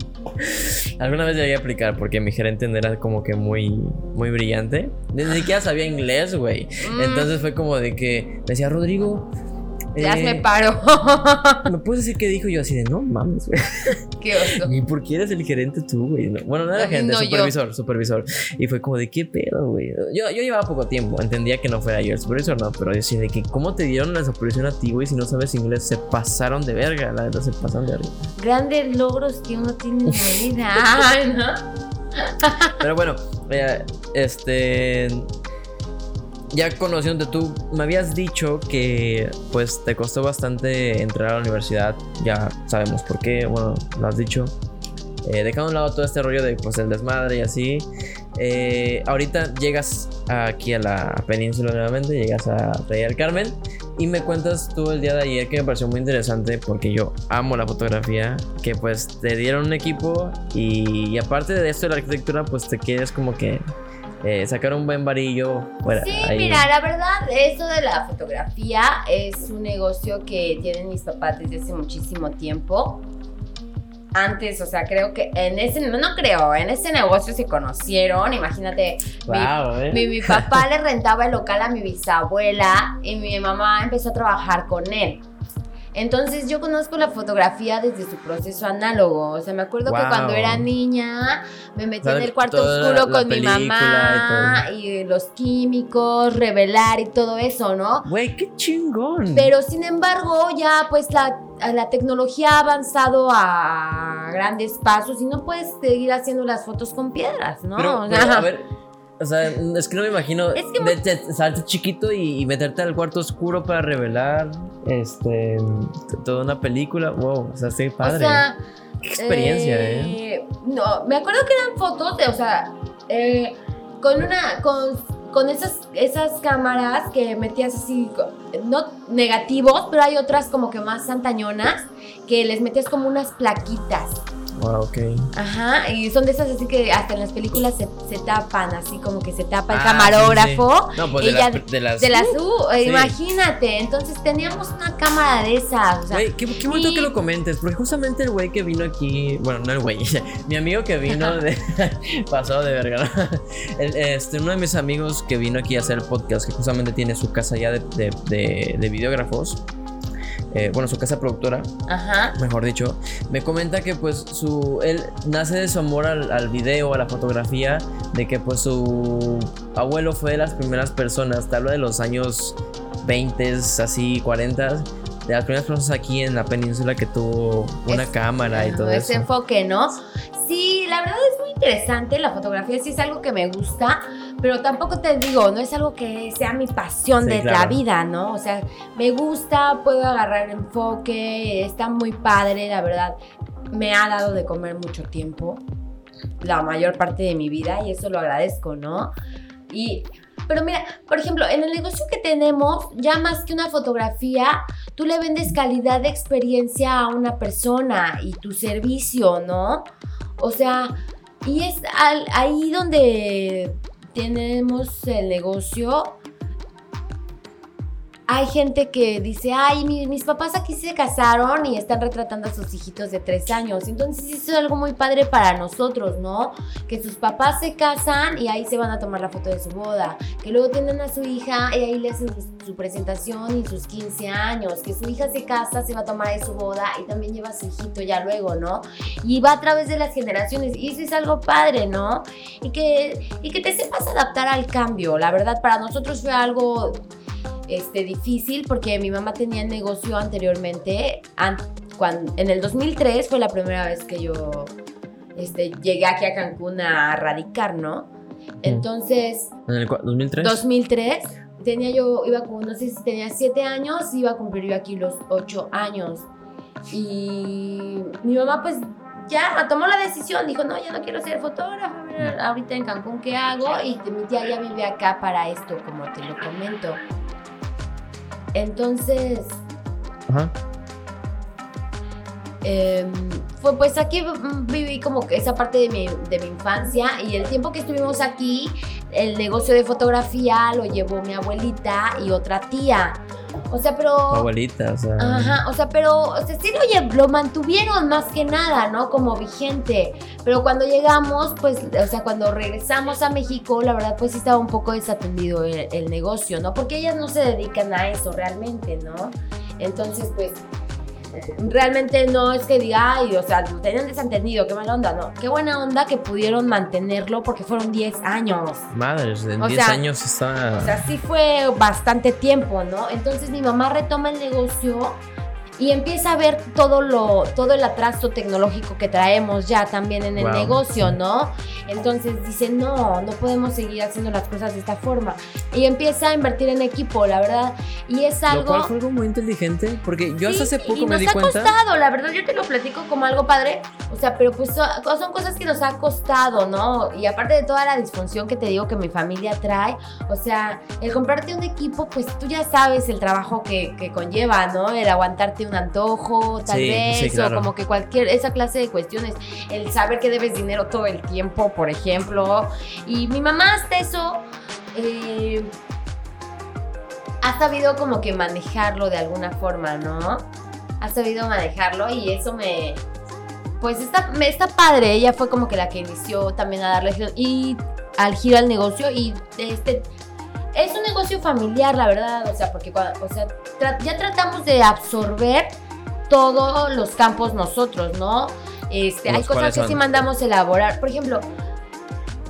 Alguna vez llegué a aplicar porque mi gerente no era como que muy, muy brillante. Ni ni siquiera sabía inglés, güey. Mm. Entonces fue como de que me decía, Rodrigo. Ya eh, me paro. [laughs] ¿Me puedes decir qué dijo? Yo así de no mames, güey. [laughs] Qué oso. ¿Y por qué eres el gerente tú, güey? No, bueno, no era gerente, no, yo. supervisor, supervisor. Y fue como de qué pedo, güey. Yo, yo llevaba poco tiempo, entendía que no fuera yo el supervisor, no, pero yo sí de que cómo te dieron la supervisión a ti, güey, si no sabes inglés, se pasaron de verga, la verdad, se pasaron de verga. Grandes logros que uno tiene en la [laughs] vida. Ay, ¿no? Pero bueno, eh, este. Ya conociéndote tú, me habías dicho que pues te costó bastante entrar a la universidad. Ya sabemos por qué, bueno, lo has dicho. Eh, dejando a un lado todo este rollo de pues el desmadre y así. eh, ahorita llegas aquí a la península nuevamente, llegas a Playa del Carmen y me cuentas tú el día de ayer que me pareció muy interesante porque yo amo la fotografía, que pues te dieron un equipo y, y aparte de esto de la arquitectura pues te quieres como que eh, sacar un buen varillo fuera. Sí, ahí. mira, la verdad, eso de la fotografía es un negocio que tienen mis papás desde hace muchísimo tiempo. Antes, o sea, creo que en ese, no, creo, en ese negocio se conocieron, imagínate, mi- eh. mi, mi papá le rentaba el local a mi bisabuela y mi mamá empezó a trabajar con él. Entonces yo conozco la fotografía desde su proceso análogo. O sea, me acuerdo que cuando era niña me metí en el cuarto oscuro con mi mamá y, los químicos, revelar y todo eso, ¿no? Güey, qué chingón. Pero sin embargo, ya pues la, la tecnología ha avanzado a grandes pasos y no puedes seguir haciendo las fotos con piedras, ¿no? Pero, O pero, sea, a ver, o sea, es que no me imagino Es que de, de- salte chiquito y, y meterte al cuarto oscuro para revelar este toda una película. Wow, o sea, sí, padre. O sea, qué experiencia, eh. eh, No, me acuerdo que eran fotos de, o sea, eh, con una, con, con esas, esas cámaras que metías así, no negativos, pero hay otras como que más santañonas, que les metías como unas plaquitas. Wow, ok. Ajá, y son de esas así que hasta en las películas se, se tapan, así como que se tapa el Ah, camarógrafo. sí, sí. No, pues de Ella- las, de las. De las U, eh, Sí. imagínate. Entonces teníamos una cámara de esas. O sea, Güey, qué, qué bonito y- que lo comentes, porque justamente el güey que vino aquí, bueno, no el güey, [laughs] mi amigo que vino de [laughs] pasado de verga, ¿no? [laughs] El- este, uno de mis amigos que vino aquí a hacer el podcast, que justamente tiene su casa ya de, de, de- de videógrafos, eh, bueno, su casa productora, Ajá. mejor dicho, me comenta que pues su, él nace de su amor al, al video, a la fotografía, de que pues su abuelo fue de las primeras personas, te hablo de los años 20, así 40, de las primeras personas aquí en la península que tuvo una Es- cámara y todo ese eso. enfoque, ¿no? Sí, la verdad es muy interesante. La fotografía sí es algo que me gusta, pero tampoco te digo, no es algo que sea mi pasión Sí, de la vida, ¿no? O sea, me gusta, puedo agarrar enfoque, está muy padre, la verdad. Me ha dado de comer mucho tiempo, la mayor parte de mi vida, y eso lo agradezco, ¿no? Y. Pero mira, por ejemplo, en el negocio que tenemos, ya más que una fotografía, tú le vendes calidad de experiencia a una persona y tu servicio, ¿no? O sea, y es al- ahí donde tenemos el negocio. Hay gente que dice, ay, mi- mis papás aquí se casaron y están retratando a sus hijitos de tres años. Entonces eso es algo muy padre para nosotros, ¿no? Que sus papás se casan y ahí se van a tomar la foto de su boda. Que luego tienen a su hija y ahí le hacen su, presentación y sus 15 años. Que su hija se casa, se va a tomar ahí su boda y también lleva a su hijito ya luego, ¿no? Y va a través de las generaciones y eso es algo padre, ¿no? Y que, y que te sepas adaptar al cambio. La verdad, para nosotros fue algo este, difícil porque mi mamá tenía negocio anteriormente. an- cuan- en el 2003 fue la primera vez que yo este, llegué aquí a Cancún a radicar, ¿no? Entonces, ¿En el cua- 2003? 2003, tenía yo, iba como, no sé si tenía 7 años, iba a cumplir yo aquí los 8 años. Y mi mamá pues ya tomó la decisión, dijo, no, ya no quiero ser fotógrafa, ahorita en Cancún, ¿qué hago? Y mi tía ya vive acá para esto, como te lo comento. Entonces, Ajá. Eh, fue pues aquí viví como que esa parte de mi, de mi infancia y el tiempo que estuvimos aquí, el negocio de fotografía lo llevó mi abuelita y otra tía. O sea, pero... Abuelita, o sea. Ajá, o sea, pero o sea, sí lo, lo mantuvieron más que nada, ¿no? Como vigente. Pero cuando llegamos, pues, o sea, cuando regresamos a México, la verdad, pues sí estaba un poco desatendido el, el negocio, ¿no? Porque ellas no se dedican a eso realmente, ¿no? Entonces, pues, realmente no es que diga, ay, o sea, lo tenían desentendido, qué mala onda, no. Qué buena onda que pudieron mantenerlo porque fueron 10 años. Madres, en O 10 sea, años está. O sea, sí fue bastante tiempo, ¿no? Entonces mi mamá retoma el negocio y empieza a ver todo lo todo el atraso tecnológico que traemos ya también en el Wow, negocio. ¿no? Entonces dice, "No, no podemos seguir haciendo las cosas de esta forma." Y empieza a invertir en equipo, la verdad, y es Lo algo cual fue algo muy inteligente. Porque yo hasta Sí, hace poco y me nos di ha cuenta. costado, la verdad, yo te lo platico como algo padre. O sea, pero pues son, son cosas que nos ha costado, ¿no? Y aparte de toda la disfunción que te digo que mi familia trae, o sea, el comprarte un equipo, pues tú ya sabes el trabajo que, que conlleva, ¿no? El aguantarte un antojo, tal Sí, vez, sí, claro. o como que cualquier, esa clase de cuestiones. El saber que debes dinero todo el tiempo, por ejemplo. Y mi mamá hasta eso... eh, ha sabido como que manejarlo de alguna forma, ¿no? Ha sabido manejarlo y eso me... Pues está, está padre, ella fue como que la que inició también a darle y al giro al negocio y este... Es un negocio familiar, la verdad, o sea, porque cuando- o sea, tra- ya tratamos de absorber todos los campos nosotros, ¿no? Este, hay ¿Los cosas que son? sí mandamos elaborar. Por ejemplo,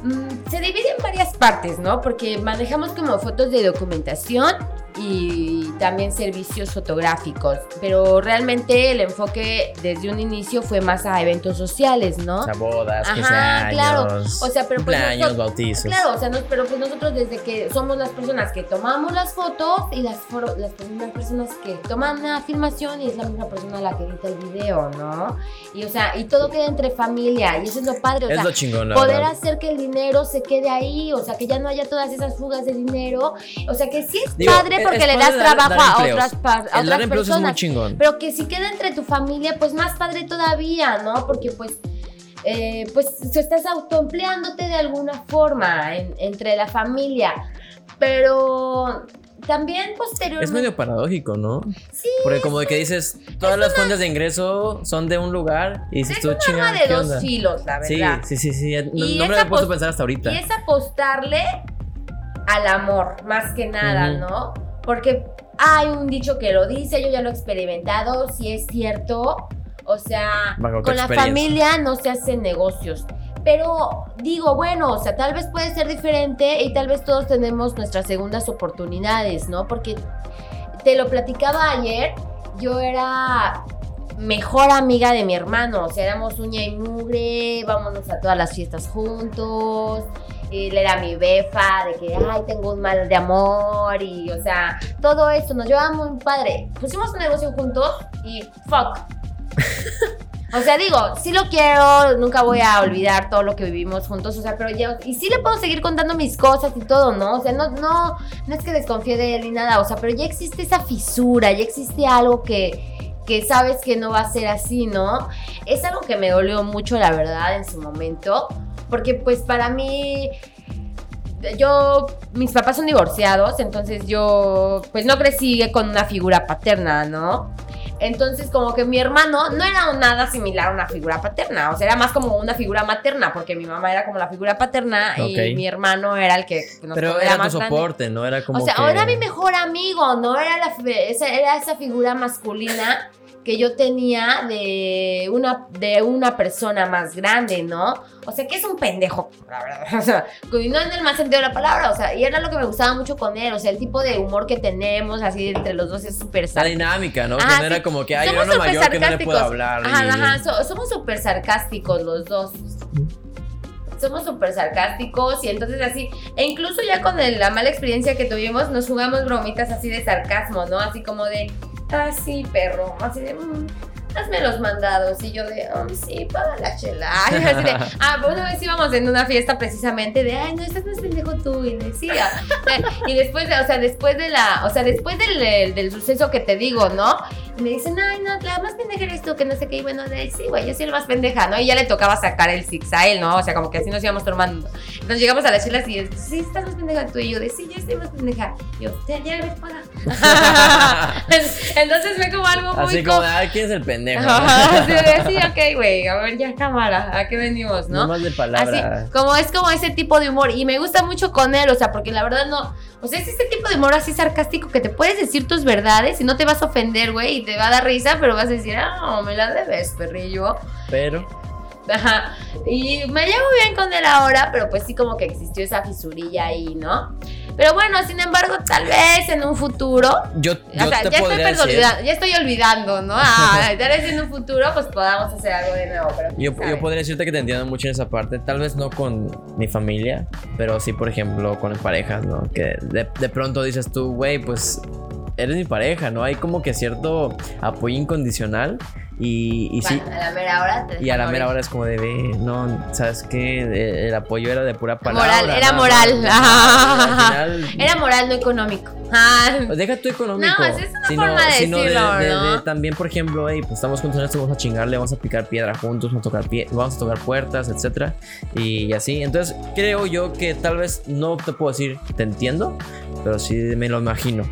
mm, se divide en varias partes, ¿no? Porque manejamos como fotos de documentación y también servicios fotográficos, pero realmente el enfoque desde un inicio fue más a eventos sociales, ¿no? Sea, bodas, Ajá, 15 años. claro. O sea, pero pues nosotros- bautizos. Claro, o sea, nos- pero pues nosotros desde que somos las personas que tomamos las fotos y las, las mismas personas que toman la filmación y es la misma persona la que edita el video, ¿no? Y o sea, y todo queda entre familia y eso es lo padre, o es sea, lo chingón, poder verdad. hacer que el dinero se quede ahí, o sea, que ya no haya todas esas fugas de dinero, o sea, que sí es Digo, padre porque es le das trabajo dar a otras, a El dar empleos es muy personas. chingón. Pero que si queda entre tu familia, pues más padre todavía, ¿no? Porque pues, eh, pues estás autoempleándote de alguna forma en- entre la familia. Pero también posteriormente... Es medio paradójico, ¿no? Sí, Porque como de que dices, todas las fuentes de ingreso son de un lugar y dices es tú, un chinga, arma de ¿qué dos filos, la Sí, verdad. sí, sí, sí. No, Y no me lo he puesto a pensar hasta ahorita. Y es apostarle al amor, más que nada. ¿no? Porque hay un dicho que lo dice, yo ya lo he experimentado, si es cierto. O sea, Bajo con la familia no se hacen negocios. Pero digo, bueno, o sea, tal vez puede ser diferente y tal vez todos tenemos nuestras segundas oportunidades, ¿no? Porque te lo platicaba ayer, yo era mejor amiga de mi hermano, o sea, éramos uña y mugre, vámonos a todas las fiestas juntos. Él era mi befa, de que, ay, tengo un mal de amor, y, o sea, todo eso nos llevaba muy padre. Pusimos un negocio juntos y fuck. O sea, digo, sí lo quiero, nunca voy a olvidar todo lo que vivimos juntos, o sea, pero ya, y sí le puedo seguir contando mis cosas y todo, ¿no? O sea, no, no, no es que desconfíe de él ni nada, o sea, pero ya existe esa fisura, ya existe algo que, que sabes que no va a ser así, ¿no? Es algo que me dolió mucho, la verdad, en su momento, porque pues para mí, yo, mis papás son divorciados, entonces yo, pues no crecí con una figura paterna, ¿no? Entonces, como que mi hermano no era nada similar a una figura paterna, o sea, era más como una figura materna, porque mi mamá era como la figura paterna y mi hermano era el que nos Pero era tu más grande. soporte, ¿no? Era como O sea, que... era mi mejor amigo, no era la era esa figura masculina que yo tenía de una, de una persona más grande, ¿no? O sea, que es un pendejo, la verdad. [laughs] O sea, y no en el más sentido de la palabra, o sea, y era lo que me gustaba mucho con él, o sea, el tipo de humor que tenemos, así entre los dos es súper La dinámica, ¿no? Ajá, que no era como que hay uno mayor que no le puedo hablar. Ajá, ajá, so- somos súper sarcásticos los dos. Somos súper sarcásticos y entonces así, e incluso ya con el- la mala experiencia que tuvimos, nos jugamos bromitas así de sarcasmo, ¿no? Así como de, ah, sí, perro, así de, "Mm, hazme los mandados. Y yo de, sí, paga la chela. [laughs] Así de, ah, pues una vez íbamos en una fiesta precisamente de, ay, no, estás más pendejo tú. Y decía, [laughs] y después, de, o sea, después de la, o sea, después del, del suceso que te digo, ¿no? Y me dicen, ay, no, la más pendeja eres tú, que no sé qué. Y bueno, de, sí, güey, yo soy el más pendeja, ¿no? Y ya le tocaba sacar el six a él, ¿no? O sea, como que así nos íbamos tomando. Entonces llegamos a las chelas y él, sí, estás más pendeja tú. Y yo de, sí, yo estoy más pendeja. Y yo, ya, ya, ves, [laughs] paga. Entonces fue como algo muy Así como, ay, ¿quién es el pendejo? Sí, sí, ok, güey, a ver, ya cámara, ¿a qué venimos, no? No más de palabras. Así, como es como ese tipo de humor. Y me gusta mucho con él, o sea, porque la verdad no. O sea, es este tipo de humor así sarcástico que te puedes decir tus verdades y no te vas a ofender, güey, y te va a dar risa, pero vas a decir, ah, no, me la debes, perrillo. Pero, Ajá. Y me llevo bien con él ahora, pero pues sí como que existió esa fisurilla ahí, ¿no? Pero bueno, sin embargo, tal vez en un futuro. yo, O yo sea, te ya estoy, olvidando, ya estoy olvidando, ¿no? Ah, [laughs] tal vez en un futuro pues podamos hacer algo de nuevo. Pero Yo, yo podría decirte que te entiendo mucho en esa parte, tal vez no con mi familia, pero sí, por ejemplo, con parejas, ¿no? Que de, de pronto dices tú, güey, pues eres mi pareja, ¿no? Hay como que cierto apoyo incondicional y, y sí. A la mera hora te Y a la mera hora es como de, ve, no, ¿sabes qué? Eh, El apoyo era de pura palabra. Moral, era moral. Ajá, al final, Era moral, no económico. Ah, Pues deja tu económico. No, es una forma de sino decirlo, de, de- ¿no? de también, por ejemplo, hey, pues estamos juntos en esto, vamos a chingarle, vamos a picar piedra juntos, vamos a tocar, pie, vamos a tocar puertas, etcétera. Y así. Entonces, creo yo que tal vez no te puedo decir te entiendo, pero sí me lo imagino.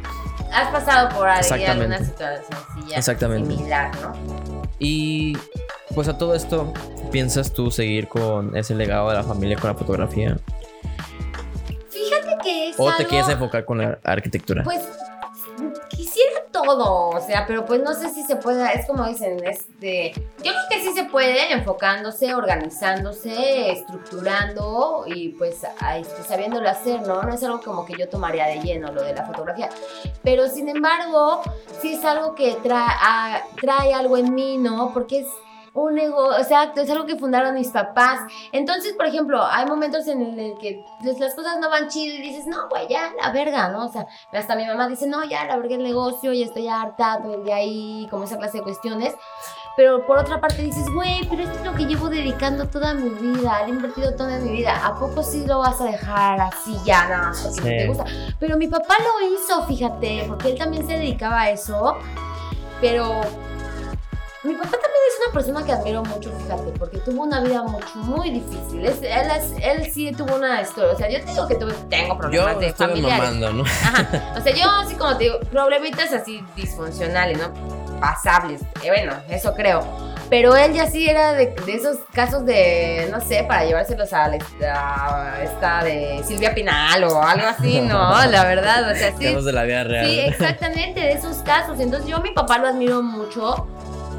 Has pasado por ahí alguna situación Exactamente. similar, ¿no? Y pues a todo esto, ¿piensas tú seguir con ese legado de la familia con la fotografía? Fíjate que es ¿O te quieres enfocar con la arquitectura? Pues quisiera todo, o sea, pero pues no sé si se puede, es como dicen, este, yo creo que sí se puede enfocándose, organizándose, estructurando y pues este, sabiéndolo hacer, ¿no? No es algo como que yo tomaría de lleno lo de la fotografía, pero sin embargo, sí es algo que trae, trae algo en mí, ¿no? Porque es un negocio, exacto, es algo que fundaron mis papás. Entonces, por ejemplo, hay momentos en el que pues, las cosas no van chido y dices, no, güey, ya, la verga, ¿no? O sea, hasta mi mamá dice, no, ya, la verga el negocio, ya estoy harta todo el día ahí, como esa clase de cuestiones. Pero por otra parte dices, güey, pero esto es lo que llevo dedicando toda mi vida, le he invertido toda mi vida. ¿A poco sí lo vas a dejar así ya, nada más porque no Sí. te gusta? Pero mi papá lo hizo, fíjate, porque él también se dedicaba a eso. Pero mi papá también es una persona que admiro mucho, fíjate, porque tuvo una vida mucho, muy difícil. Es- él, es- él sí tuvo una historia. O sea, yo te digo que tuve, tengo Yo problemas de estoy familiares. mamando, ¿no? Ajá. [laughs] O sea, yo así como te digo, problemitas así disfuncionales, ¿no? Pasables. Eh, bueno, eso creo. Pero él ya sí era de, de esos casos de, no sé, para llevárselos a, la- a esta de Silvia Pinal o algo así, ¿no? [laughs] La verdad, o sea, sí. Casos de la vida real. Sí, exactamente, de esos casos. Entonces yo a mi papá lo admiro mucho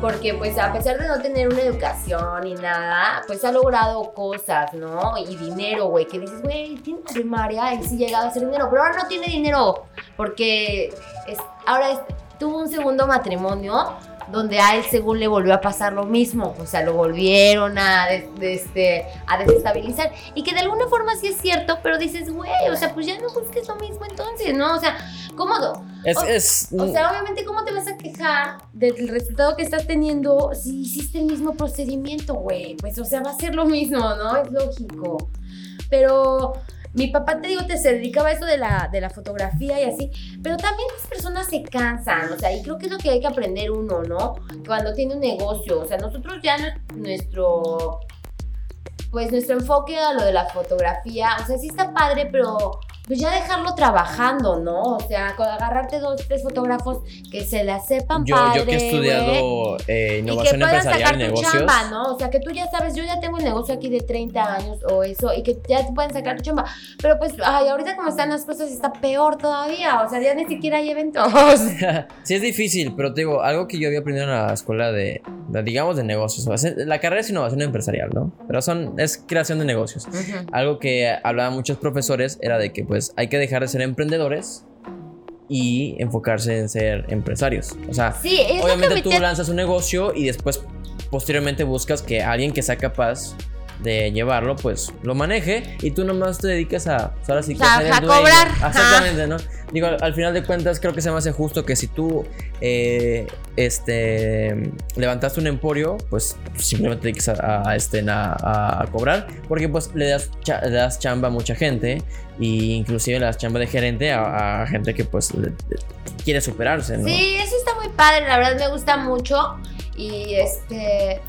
porque pues a pesar de no tener una educación ni nada, pues ha logrado cosas, ¿no? Y dinero, güey, que dices, güey, tiene primaria y sí llegado a hacer dinero, pero ahora no tiene dinero porque es, ahora tuvo un segundo matrimonio donde a él según le volvió a pasar lo mismo, o sea, lo volvieron a, de- este, a desestabilizar y que de alguna forma sí es cierto, pero dices, güey, o sea, pues ya no busques lo mismo entonces, ¿no? O sea, ¿cómo? Es, O- es, O sea, obviamente, ¿cómo te vas a quejar del resultado que estás teniendo si hiciste el mismo procedimiento, güey? Pues, o sea, va a ser lo mismo, ¿no? Es lógico. Pero mi papá, te digo, te se dedicaba a eso de la, de la fotografía y así. Pero también las personas se cansan, o sea, y creo que es lo que hay que aprender uno, ¿no? Cuando tiene un negocio. O sea, nosotros ya nuestro. Pues nuestro enfoque a lo de la fotografía, o sea, sí está padre, pero pues ya dejarlo trabajando, ¿no? O sea, con agarrarte dos, tres fotógrafos que se la sepan yo, padre, yo que he estudiado eh, y que innovación empresarial sacar y tu negocios. chamba, ¿no? O sea, que tú ya sabes, yo ya tengo un negocio aquí de 30 años o eso, y que ya te pueden sacar tu chamba. Pero pues, ay, ahorita como están las cosas está peor todavía, o sea, ya ni siquiera hay eventos. [laughs] sí, es difícil, pero te digo, algo que yo había aprendido en la escuela de, de, digamos, de negocios. o sea, la carrera es innovación empresarial, ¿no? Pero son, es creación de negocios. Algo que hablaban muchos profesores era de que, pues, hay que dejar de ser emprendedores y enfocarse en ser empresarios. O sea, Sí, obviamente tú lanzas un negocio y después, posteriormente, buscas que alguien que sea capaz de llevarlo, pues lo maneje y tú nomás te dedicas a, pues, ahora sí que O sea, a cobrar. Exactamente, ¿no? digo, al, al final de cuentas creo que se me hace justo que si tú eh, este, levantaste un emporio, pues simplemente te dedicas a, a, este, a, a cobrar, porque pues le das, cha- le das chamba a mucha gente e inclusive le das chamba de gerente a, gente que pues le- quiere superarse, ¿no? Sí, eso está muy padre, la verdad me gusta mucho. Y este.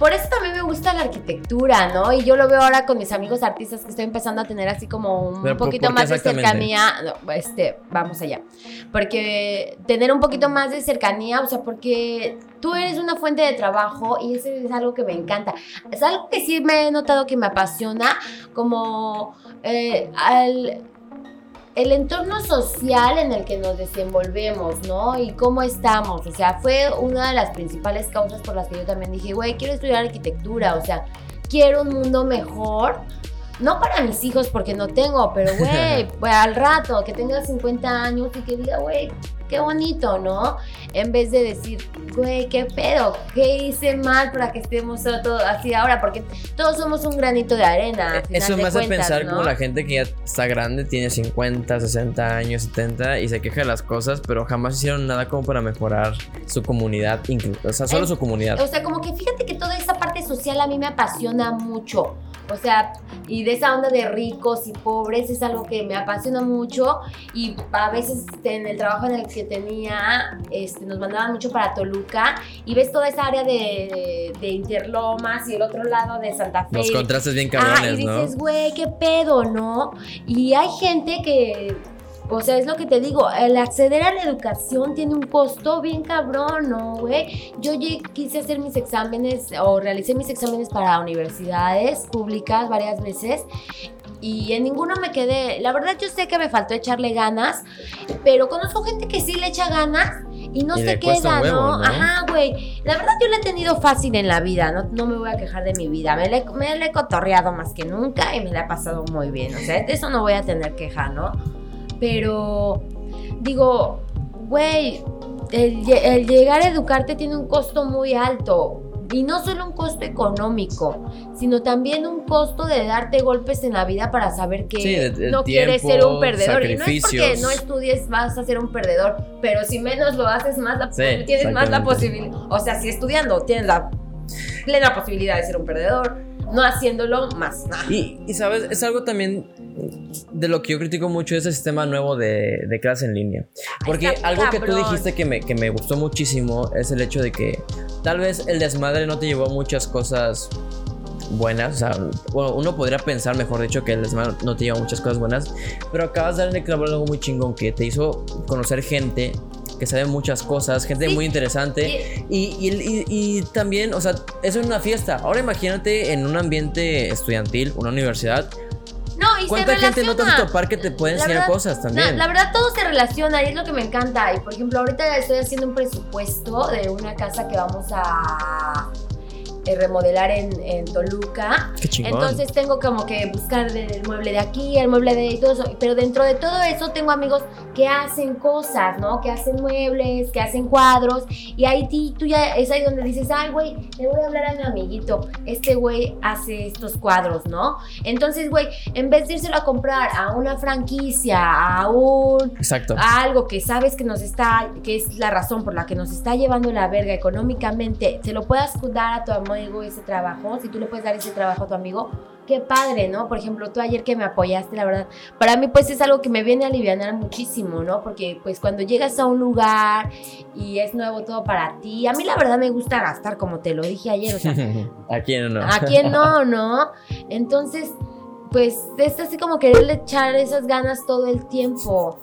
Por eso también me gusta la arquitectura, ¿no? Y yo lo veo ahora con mis amigos artistas que estoy empezando a tener así como un Pero, ¿por- poquito más de cercanía. No, este, vamos allá. Porque tener un poquito más de cercanía, o sea, porque tú eres una fuente de trabajo y eso es algo que me encanta. Es algo que sí me he notado que me apasiona, como eh, al, el entorno social en el que nos desenvolvemos, ¿no? Y cómo estamos. O sea, fue una de las principales causas por las que yo también dije, güey, quiero estudiar arquitectura. O sea, quiero un mundo mejor. No para mis hijos porque no tengo, pero [laughs] güey, pues, al rato, que tenga 50 años y que diga, güey, qué bonito, ¿no? En vez de decir, güey, qué pedo, qué hice mal para que estemos todos así ahora, porque todos somos un granito de arena. final Eso me hace cuentas, pensar ¿no? como la gente que ya está grande, tiene 50, 60 años, 70 y se queja de las cosas, pero jamás hicieron nada como para mejorar su comunidad, o sea, solo su comunidad. O sea, como que fíjate que toda esa parte social a mí me apasiona mucho. O sea, y de esa onda de ricos y pobres es algo que me apasiona mucho. Y a veces en el trabajo en el que tenía, este, nos mandaban mucho para Toluca. Y ves toda esa área de, de Interlomas y el otro lado de Santa Fe. Los contrastes bien Ah, cabrones, y dices, güey, qué pedo, ¿no? Y hay gente que, o sea, es lo que te digo, el acceder a la educación tiene un costo bien cabrón, ¿no, güey? Yo quise hacer mis exámenes o realicé mis exámenes para universidades públicas varias veces y en ninguno me quedé. La verdad yo sé que me faltó echarle ganas, pero conozco gente que sí le echa ganas y no Y se queda, huevo, ¿no? ¿no? Ajá, güey. La verdad yo la he tenido fácil en la vida, no, no me voy a quejar de mi vida. Me la, he- me la he cotorreado más que nunca y me la he pasado muy bien. O sea, de eso no voy a tener queja, ¿no? Pero digo, güey, el, lle- el llegar a educarte tiene un costo muy alto. Y no solo un costo económico, sino también un costo de darte golpes en la vida para saber que Sí, no quieres ser un perdedor. Y no es porque no estudies vas a ser un perdedor, pero si menos lo haces, más la, Sí, tienes más la posibilidad. O sea, si estudiando tienes la plena posibilidad de ser un perdedor, no haciéndolo más. nada. Y, y, sabes, es algo también de lo que yo critico mucho ese sistema nuevo de, de clase en línea. Porque algo que tú dijiste que me, que me gustó muchísimo es el hecho de que tal vez el desmadre no te llevó a muchas cosas buenas. O sea, bueno, uno podría pensar, mejor dicho, que el desmadre no te lleva a muchas cosas buenas. Pero acabas de darle clavo algo muy chingón que te hizo conocer gente que sabe muchas cosas, gente Sí. muy interesante. Y- Y, y- y- y también, o sea, eso es una fiesta. Ahora imagínate en un ambiente estudiantil, una universidad. no, y se ¿Cuánta gente no te vas a relaciona. topar que te puede enseñar verdad- cosas No, también? la verdad todo se relaciona y es lo que me encanta. Y por ejemplo, ahorita estoy haciendo un presupuesto de una casa que vamos a eh, remodelar en, en Toluca. Qué chingón. Entonces tengo como que buscar el mueble de aquí, el mueble de ahí, todo eso. Pero dentro de todo eso tengo amigos que hacen cosas, ¿no? Que hacen muebles, que hacen cuadros. Y ahí ti- tú ya es ahí donde dices, ay, güey, le voy a hablar a mi amiguito. Este güey hace estos cuadros, ¿no? Entonces, güey, en vez de írselo a comprar a una franquicia, a un Exacto. a algo que sabes que nos está, que es la razón por la que nos está llevando la verga económicamente, se lo puedas dar a tu amigo ese trabajo, si tú le puedes dar ese trabajo a tu amigo, qué padre, ¿no? Por ejemplo, tú ayer que me apoyaste, la verdad, para mí pues es algo que me viene a aliviar muchísimo, ¿no? Porque pues cuando llegas a un lugar y es nuevo todo para ti, a mí la verdad me gusta gastar, como te lo dije ayer, o sea, [laughs] ¿A quién no? ¿A quién no, no? Entonces, pues es así como quererle echar esas ganas todo el tiempo.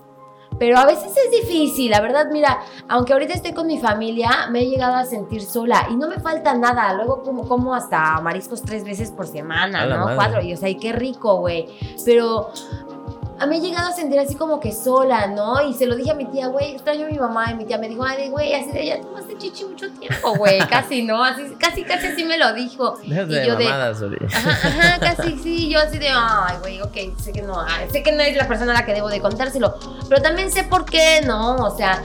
Pero a veces es difícil, la verdad, mira, aunque ahorita estoy con mi familia, me he llegado a sentir sola y no me falta nada. Luego como, como hasta mariscos tres veces por semana, ¿no? madre. Cuatro, y o sea, y qué rico, güey. Pero a me he llegado a sentir así como que sola, ¿no? Y se lo dije a mi tía, güey, extraño a mi mamá. Y mi tía me dijo, ay, güey, así de ya tomaste chichi mucho tiempo, güey. [laughs] Casi, ¿no? Así, casi, casi así me lo dijo. Déjate Y yo de- mamadas. Ajá, [laughs] ajá, casi sí, yo así de, ay, güey, ok, sé que no, ay, sé que no es la persona a la que debo de contárselo, pero también sé por qué, ¿no? O sea,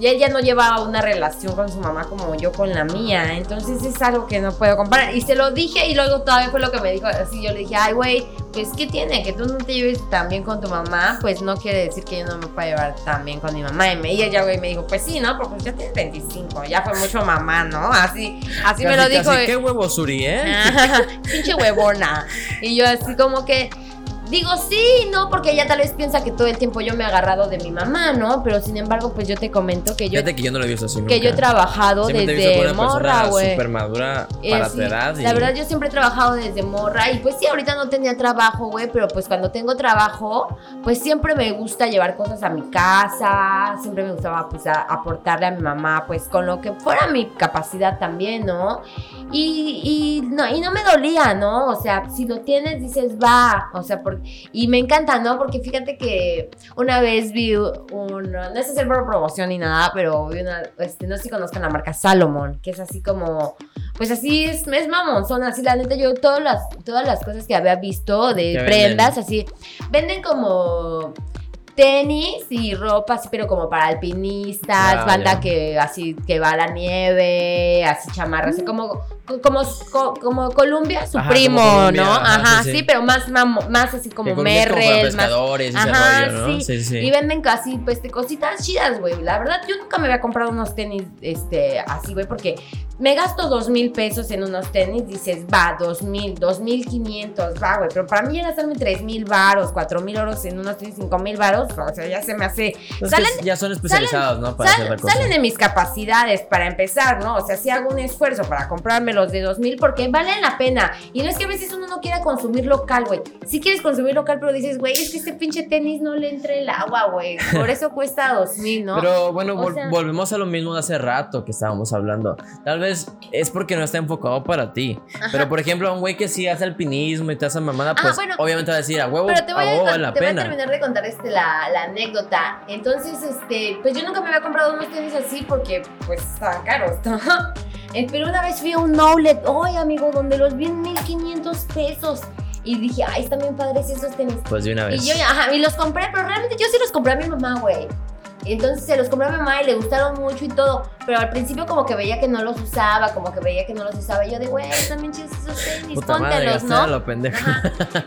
y ella no lleva una relación con su mamá como yo con la mía, entonces es algo que no puedo comparar. Y se lo dije y luego todavía fue lo que me dijo, así yo le dije, ay, güey, pues, ¿qué tiene? Que tú no te lleves tan bien con tu mamá, pues no quiere decir que yo no me pueda llevar tan bien con mi mamá. Y, me, y ella, güey, me dijo, pues sí, ¿no? Porque ya tienes 25, ya fue mucho mamá, ¿no? Así, así me lo dijo. casi, qué huevo Suri, ¿eh? [laughs] Pinche huevona. Y yo así como que digo sí, no, porque ella tal vez piensa que todo el tiempo yo me he agarrado de mi mamá, ¿no? Pero sin embargo, pues yo te comento que yo Fíjate que yo no lo he visto así que yo he nunca. trabajado Siempre te he visto desde una morra, güey. súper madura Eh, para sí, edad. y- La verdad, yo siempre he trabajado desde morra y pues sí, ahorita no tenía trabajo, güey, pero pues cuando tengo trabajo, pues siempre me gusta llevar cosas a mi casa, siempre me gustaba pues a- aportarle a mi mamá, pues con lo que fuera mi capacidad también, ¿no? Y, y no, y no me dolía, ¿no? O sea, si lo tienes, dices, va, o sea, y me encanta, ¿no? Porque fíjate que una vez vi un, no es hacer por promoción ni nada, pero vi una, este, no sé si conozcan la marca Salomon, que es así como pues así es, es mamón, son así, la neta, yo todas las, todas las cosas que había visto de ¿Qué prendas, así, venden como tenis y ropa así, pero como para alpinistas, Ah, banda ya. que así, que va a la nieve, así chamarras, así como, como, como Columbia, su Ajá, primo, Columbia, ¿no? ajá, Ajá, sí, pero más, más así como Colombia Merrell, más pescadores ese Ajá, rollo, ¿no? sí. Sí, sí. y venden casi, pues, cositas chidas, güey. La verdad, yo nunca me había comprado unos tenis, este, así, güey, porque me gasto dos mil pesos en unos tenis, dices, va, dos mil, dos mil quinientos, va, güey. Pero para mí ya gastarme tres mil varos, cuatro mil euros en unos tenis, cinco mil varos, o sea, ya se me hace... Salen- ya son especializados, ¿no? Para Sal- hacer la cosa. salen de mis capacidades para empezar, ¿no? O sea, si hago un esfuerzo para comprarme los de 2000 porque valen la pena. Y no es que a veces uno no quiera consumir local, güey. Si quieres consumir local, pero dices, güey, es que este pinche tenis no le entra el agua, güey. Por eso cuesta 2000, ¿no? Pero bueno, vol- sea- volvemos a lo mismo de hace rato que estábamos hablando. Tal vez es porque no está enfocado para ti. Pero por ejemplo, a un güey que sí hace alpinismo y te hace mamada, Ah, pues bueno. obviamente va a decir a huevo, Pero te voy, a a, huevo vale la te voy a pena. terminar de contar este, la, la anécdota. Entonces, este, pues yo nunca me había comprado unos tenis así porque, pues, estaban caros, ¿no? Eh, Pero una vez fui a un outlet, ¡ay, amigo! Donde los vi en 1500 pesos. Y dije, ¡ay, están bien padres esos tenis! Pues de una vez. Y yo, ajá, y los compré, pero realmente yo sí los compré a mi mamá, güey. Entonces se los compré a mi mamá y le gustaron mucho y todo. Pero al principio como que veía que no los usaba, como que veía que no los usaba. Y yo de, güey, bien chidos esos tenis, Puta madre, póntelos, a ¿no? Ajá.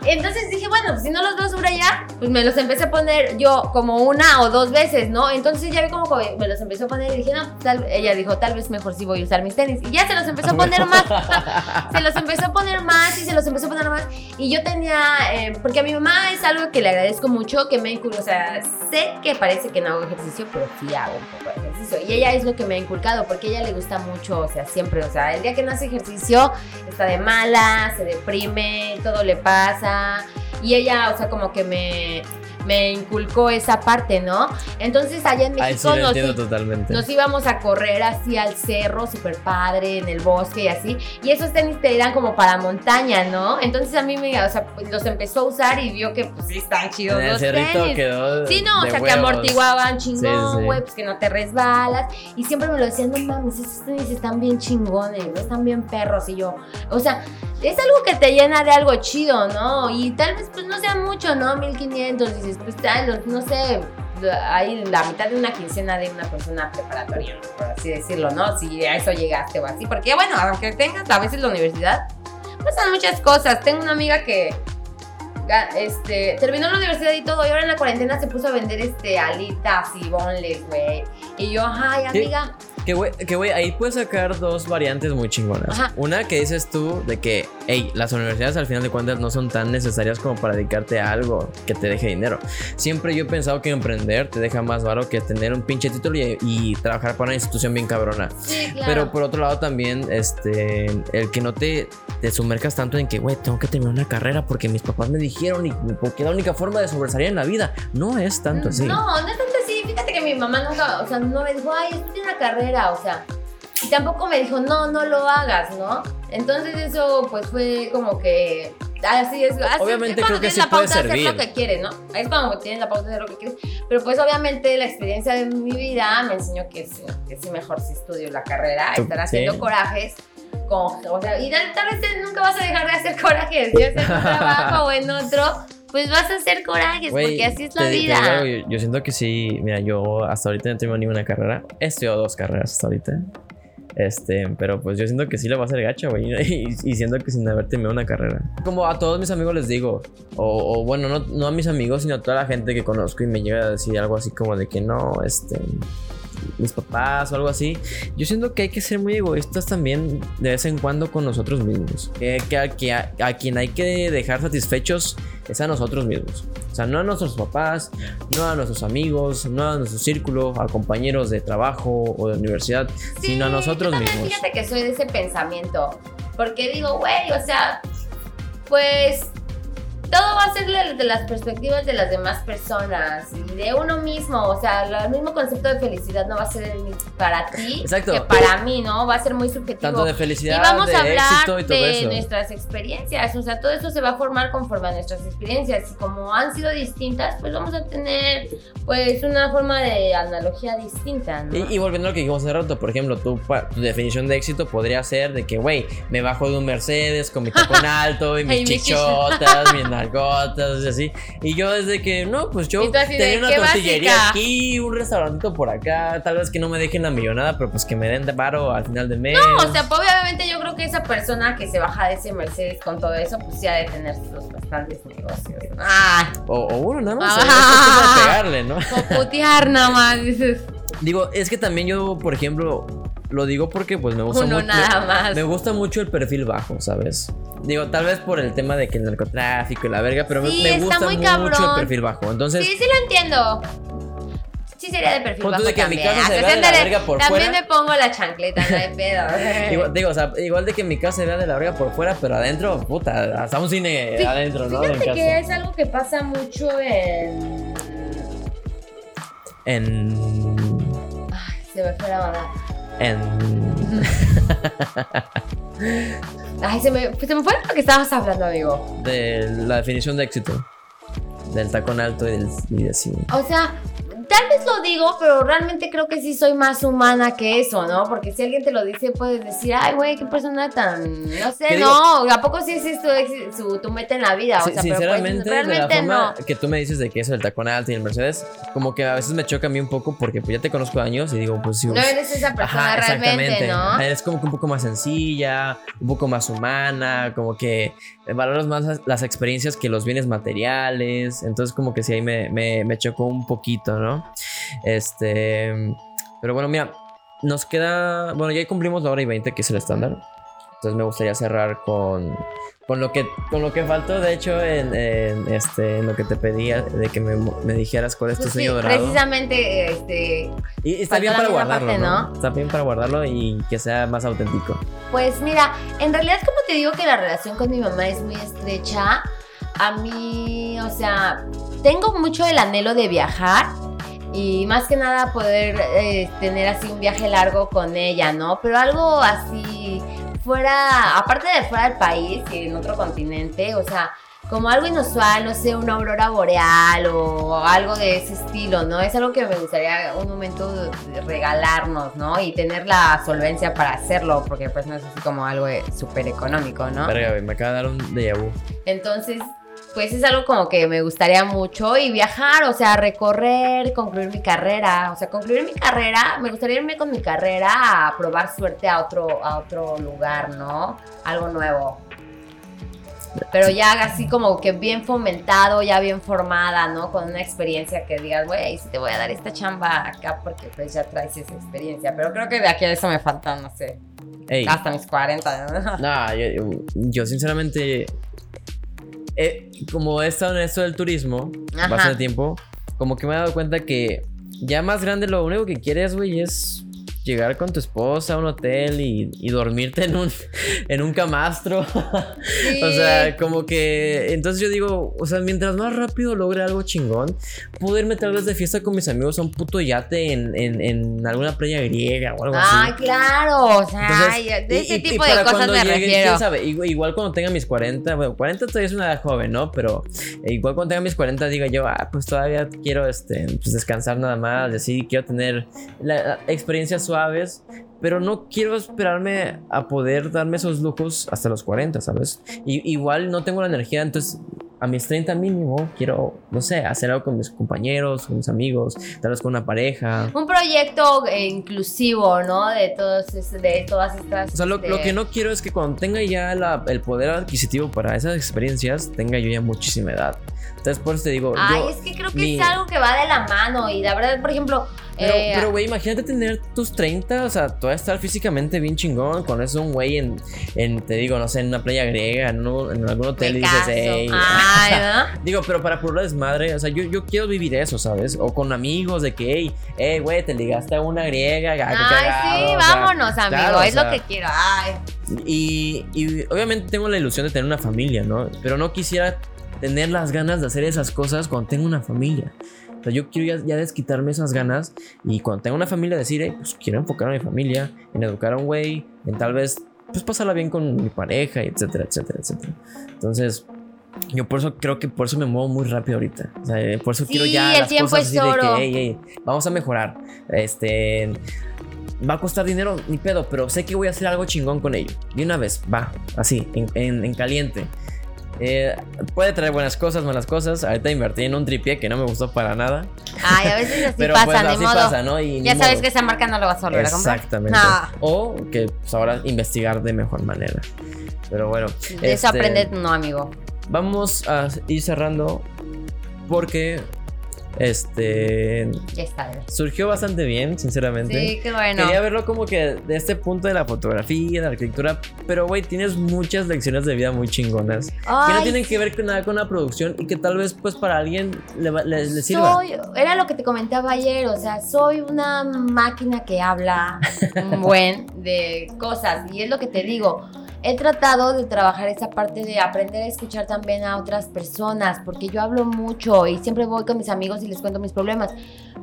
Entonces dije, bueno, pues si no los veo sobre ya, pues me los empecé a poner yo como una o dos veces, ¿no? Entonces ya vi como que me los empezó a poner y dije, no, tal, ella dijo, tal vez mejor sí voy a usar mis tenis. Y ya se los empezó a poner más. [laughs] se los empezó a poner más y se los empezó a poner más. Y yo tenía, eh, porque a mi mamá es algo que le agradezco mucho, que me o sea, sé que parece que no hago ejercicio, pero sí hago un poco de ejercicio. Y ella es lo que me ha inculcado, porque ella le gusta mucho, o sea, siempre, o sea, el día que no hace ejercicio, está de mala, se deprime, todo le pasa. Y ella, o sea, como que me, me inculcó esa parte, ¿no? Entonces allá en Ay, sí, México nos, entiendo totalmente. nos íbamos a correr así al cerro, súper padre, en el bosque y así. Y esos tenis te eran como para montaña, ¿no? Entonces a mí me, o sea, pues, los empezó a usar y vio que pues sí están chidos en el los cerrito tenis. quedó. Sí, no, o sea, que huevos. amortiguaban Sí, chingón, sí. güey, pues que no te resbalas. Y siempre me lo decían, no mames, esos tenis están bien chingones, ¿no? están bien perros. Y yo, o sea, es algo que te llena de algo chido, ¿no? Y tal vez, pues no sea mucho, ¿no? 1500, dices, pues los- no sé, hay la mitad de una quincena de una persona preparatoria, ¿no? por así decirlo, ¿no? Si a eso llegaste o así. Porque, bueno, aunque tengas a veces la universidad, pasan muchas cosas. Tengo una amiga que este, terminó la universidad y todo, y ahora en la cuarentena se puso a vender este alitas y bonles, güey. Y yo, ay, amiga. Que güey, que güey, ahí puedes sacar dos variantes muy chingonas. Ajá. Una que dices tú de que, hey, las universidades al final de cuentas no son tan necesarias como para dedicarte a algo que te deje dinero. Siempre yo he pensado que emprender te deja más baro que tener un pinche título y, y trabajar para una institución bien cabrona. Sí, claro. Pero por otro lado también, este, el que no te, te sumercas tanto en que, güey, tengo que terminar una carrera porque mis papás me dijeron y porque es la única forma de sobresalir en la vida. No es tanto así. No, no es tanto así. Fíjate que mi mamá nunca, o sea, no me dijo, ay, estudia una carrera, o sea. Y tampoco me dijo, no, no lo hagas, ¿no? Entonces eso, pues fue como que. Así es. Así Obviamente es creo cuando que tienes sí la puede pauta de hacer servir. lo que quieres, ¿no? Es cuando tienes la pauta de hacer lo que quieres. Pero pues obviamente la experiencia de mi vida me enseñó que sí, que sí mejor si estudio la carrera, estar haciendo sí. corajes. Con, o sea, y tal, tal vez nunca vas a dejar de hacer corajes. Ya sea en un trabajo o en otro, pues vas a hacer corajes, Güey, porque así es te- la te vida. algo, yo, yo siento que sí, mira, yo hasta ahorita no tengo ninguna carrera. He estudiado dos carreras hasta ahorita. Este, pero pues yo siento que sí lo va a hacer gacho, güey. [laughs] Y, y siento que sin haber terminado una carrera. Como a todos mis amigos les digo, o, o bueno, no, no a mis amigos, sino a toda la gente que conozco y me llega a decir algo así como de que no, este, mis papás o algo así. Yo siento que hay que ser muy egoístas también de vez en cuando con nosotros mismos. Que, que a, que a- a quien hay que dejar satisfechos es a nosotros mismos. O sea, no a nuestros papás, no a nuestros amigos, no a nuestro círculo, a compañeros de trabajo o de universidad, Sí, sino a nosotros yo mismos. Fíjate que soy de ese pensamiento. Porque digo, güey, o sea, pues todo va a ser de, las perspectivas de las demás personas y de uno mismo. O sea, el mismo concepto de felicidad no va a ser para ti Exacto. que para mí, ¿no? Va a ser muy subjetivo. Tanto de y felicidad, vamos de a hablar éxito y todo de eso. nuestras experiencias. O sea, todo eso se va a formar conforme a nuestras experiencias. Y como han sido distintas, pues vamos a tener, pues, una forma de analogía distinta, ¿no? Y, y volviendo a lo que dijimos hace rato, por ejemplo, tu, definición de éxito podría ser de que, güey, me bajo de un Mercedes con mi tacón [laughs] alto y mis chichotas, mis [laughs] nalgotas y así. Y yo desde que, no, pues yo tenía una "Qué tortillería básica". aquí, un restaurantito por acá, tal vez que no me dejen la millonada, pero pues que me den de paro al final de mes. No, o sea, pues, obviamente yo creo que esa persona que se baja de ese Mercedes con todo eso, pues sí ha de tener sus bastantes negocios. Ah, o, o uno nada más, Ah. es pegarle, ¿no? [laughs] o putear nada más, dices. Digo, es que también yo, por ejemplo, lo digo porque pues me gusta Uno mucho. nada más. Me gusta mucho el perfil bajo, ¿sabes? Digo, tal vez por el tema de que el narcotráfico y la verga, pero me- Sí, me, gusta mucho cabrón. el perfil bajo. Entonces, Sí, sí lo entiendo. Sí sería de perfil bajo de que mi también. casa se Hasta vea de la verga por También fuera. me pongo la chancleta, no hay pedo. [laughs] igual, digo, o sea, igual de que mi casa se vea de la verga por fuera, pero adentro, puta, hasta un cine Fí- adentro, ¿no? En Fíjate casa. que es algo que pasa mucho en... En. Se me fue la onda. En. [laughs] Ay, se me, se me fue lo que estabas hablando, amigo. De la definición de éxito. Del tacón alto y, del, y. O sea, tal vez lo digo, pero realmente creo que sí soy más humana que eso, ¿no? Porque si alguien te lo dice, puedes decir, ay, güey, qué persona tan. No sé, no. ¿A poco sí es tu, ex- su- tu meta en la vida? O Sí, sea, pero pues, sinceramente, de la realmente forma no. que tú me dices de que eso del tacón alto y el Mercedes, como que a veces me choca a mí un poco porque pues ya te conozco años y digo, pues sí. No eres esa persona realmente, ¿no? Es como que un poco más sencilla, un poco más humana, como que valoras más las- las experiencias que los bienes materiales. Entonces, como que sí, ahí me, me, me chocó un poquito, ¿no? Este. Pero bueno, mira, nos queda. Bueno, ya cumplimos la hora y 20, que es el estándar. Entonces, me gustaría cerrar con. Con lo que, con lo que faltó, de hecho, en, en, este, en lo que te pedía, de que me, me dijeras cuál es tu Pues sí, dorado. precisamente, este, Y está bien para guardarlo, parte, ¿no? ¿no? Está bien para guardarlo y que sea más auténtico. Pues mira, en realidad como te digo que la relación con mi mamá es muy estrecha, a mí, o sea, tengo mucho el anhelo de viajar y más que nada poder eh, tener así un viaje largo con ella, ¿no? Pero algo así fuera, aparte de fuera del país y en otro continente, o sea, como algo inusual, no sé, una aurora boreal o algo de ese estilo, ¿no? Es algo que me gustaría un momento regalarnos, ¿no? Y tener la solvencia para hacerlo, porque pues no es así como algo de súper económico, ¿no? Verga, me acaba de dar un déjà vu. Entonces, pues es algo como que me gustaría mucho y viajar, o sea, recorrer, concluir mi carrera, o sea, concluir mi carrera, me gustaría irme con mi carrera a probar suerte a otro, a otro lugar, ¿no? Algo nuevo. Pero ya así como que bien fomentado, ya bien formada, ¿no? Con una experiencia que digas, güey, sí te voy a dar esta chamba acá porque pues ya traes esa experiencia. Pero creo que de aquí a eso me faltan, no sé, Ey, hasta mis 40. ¿no? yo, yo- yo sinceramente, eh, como he estado en esto del turismo Ajá. bastante tiempo, como que me he dado cuenta que ya más grande lo único que quieres, güey, es llegar con tu esposa a un hotel y, y dormirte en un, [laughs] en un camastro. Sí. [laughs] O sea, como que. Entonces yo digo, o sea, mientras más rápido logre algo chingón, puedo irme tal vez de fiesta con mis amigos a un puto yate en, en, en alguna playa griega o algo Ay, así. claro, o sea, Entonces, de y- ese y- y tipo de para cosas me llegue, refiero. quién sabe, igual, cuando tenga mis 40, bueno, 40 todavía es una edad joven, ¿no? Pero eh, igual cuando tenga mis 40 diga yo, ah, pues todavía quiero este, pues descansar nada más, y así, quiero tener la- la- experiencias suaves, pero no quiero esperarme a poder darme esos lujos hasta los 40, ¿sabes? Y, igual no tengo la energía, entonces a mis 30 mínimo quiero, no sé, hacer algo con mis compañeros, con mis amigos, tal vez con una pareja. Un proyecto eh, inclusivo, ¿no? De, todos, de todas estas... O sea, lo, este, lo que no quiero es que cuando tenga ya la- el poder adquisitivo para esas experiencias, tenga yo ya muchísima edad. Entonces, por eso te digo, Ay, yo... es que creo que mi- es algo que va de la mano y la verdad, por ejemplo... Pero, eh, güey, imagínate tener tus 30, o sea, tú vas a estar físicamente bien chingón. Con eso, un güey en, en, te digo, no sé, en una playa griega, en, un- en algún hotel y dices, hey. Ay, ¿no? [laughs] Digo, pero para puro desmadre, o sea, yo, yo quiero vivir eso, ¿sabes? O con amigos de que, hey, hey, güey, te ligaste a una griega, Ay, cagado", sí, o sea, vámonos, amigo. claro, o es sea, lo que quiero. Ay. Y, y obviamente tengo la ilusión de tener una familia, ¿no? Pero no quisiera tener las ganas de hacer esas cosas cuando tengo una familia. O sea, yo quiero ya, ya desquitarme esas ganas y cuando tengo una familia decir, hey, pues quiero enfocar a mi familia, en educar a un güey, en tal vez, pues pasarla bien con mi pareja, etcétera, etcétera, etcétera. Entonces, yo por eso creo que por eso me muevo muy rápido ahorita. O sea, por eso Sí, quiero ya el las tiempo cosas es así de que, oro. hey, hey, vamos a mejorar. Este, va a costar dinero, ni pedo, pero sé que voy a hacer algo chingón con ello. De una vez, va, así, en, en- en caliente. Eh, puede traer buenas cosas, malas cosas. Ahorita invertí en un tripié que no me gustó para nada. Ay, a veces así [laughs] pero pasa, pues así modo. pasa, ¿no? Y Ya sabes modo. que esa marca no lo vas a volver a comprar. Exactamente. O que pues, ahora investigar de mejor manera. Pero bueno. de eso este, aprende, no, amigo. Vamos a ir cerrando porque este surgió bastante bien, sinceramente. Sí, qué bueno. Quería verlo como que de este punto de la fotografía, de la arquitectura, pero güey, tienes muchas lecciones de vida muy chingonas que no tienen que ver con nada con la producción y que tal vez pues para alguien le- le sirva. Soy, era lo que te comentaba ayer, o sea, soy una máquina que habla un [laughs] buen de cosas y es lo que te digo. He tratado de trabajar esa parte de aprender a escuchar también a otras personas, porque yo hablo mucho y siempre voy con mis amigos y les cuento mis problemas,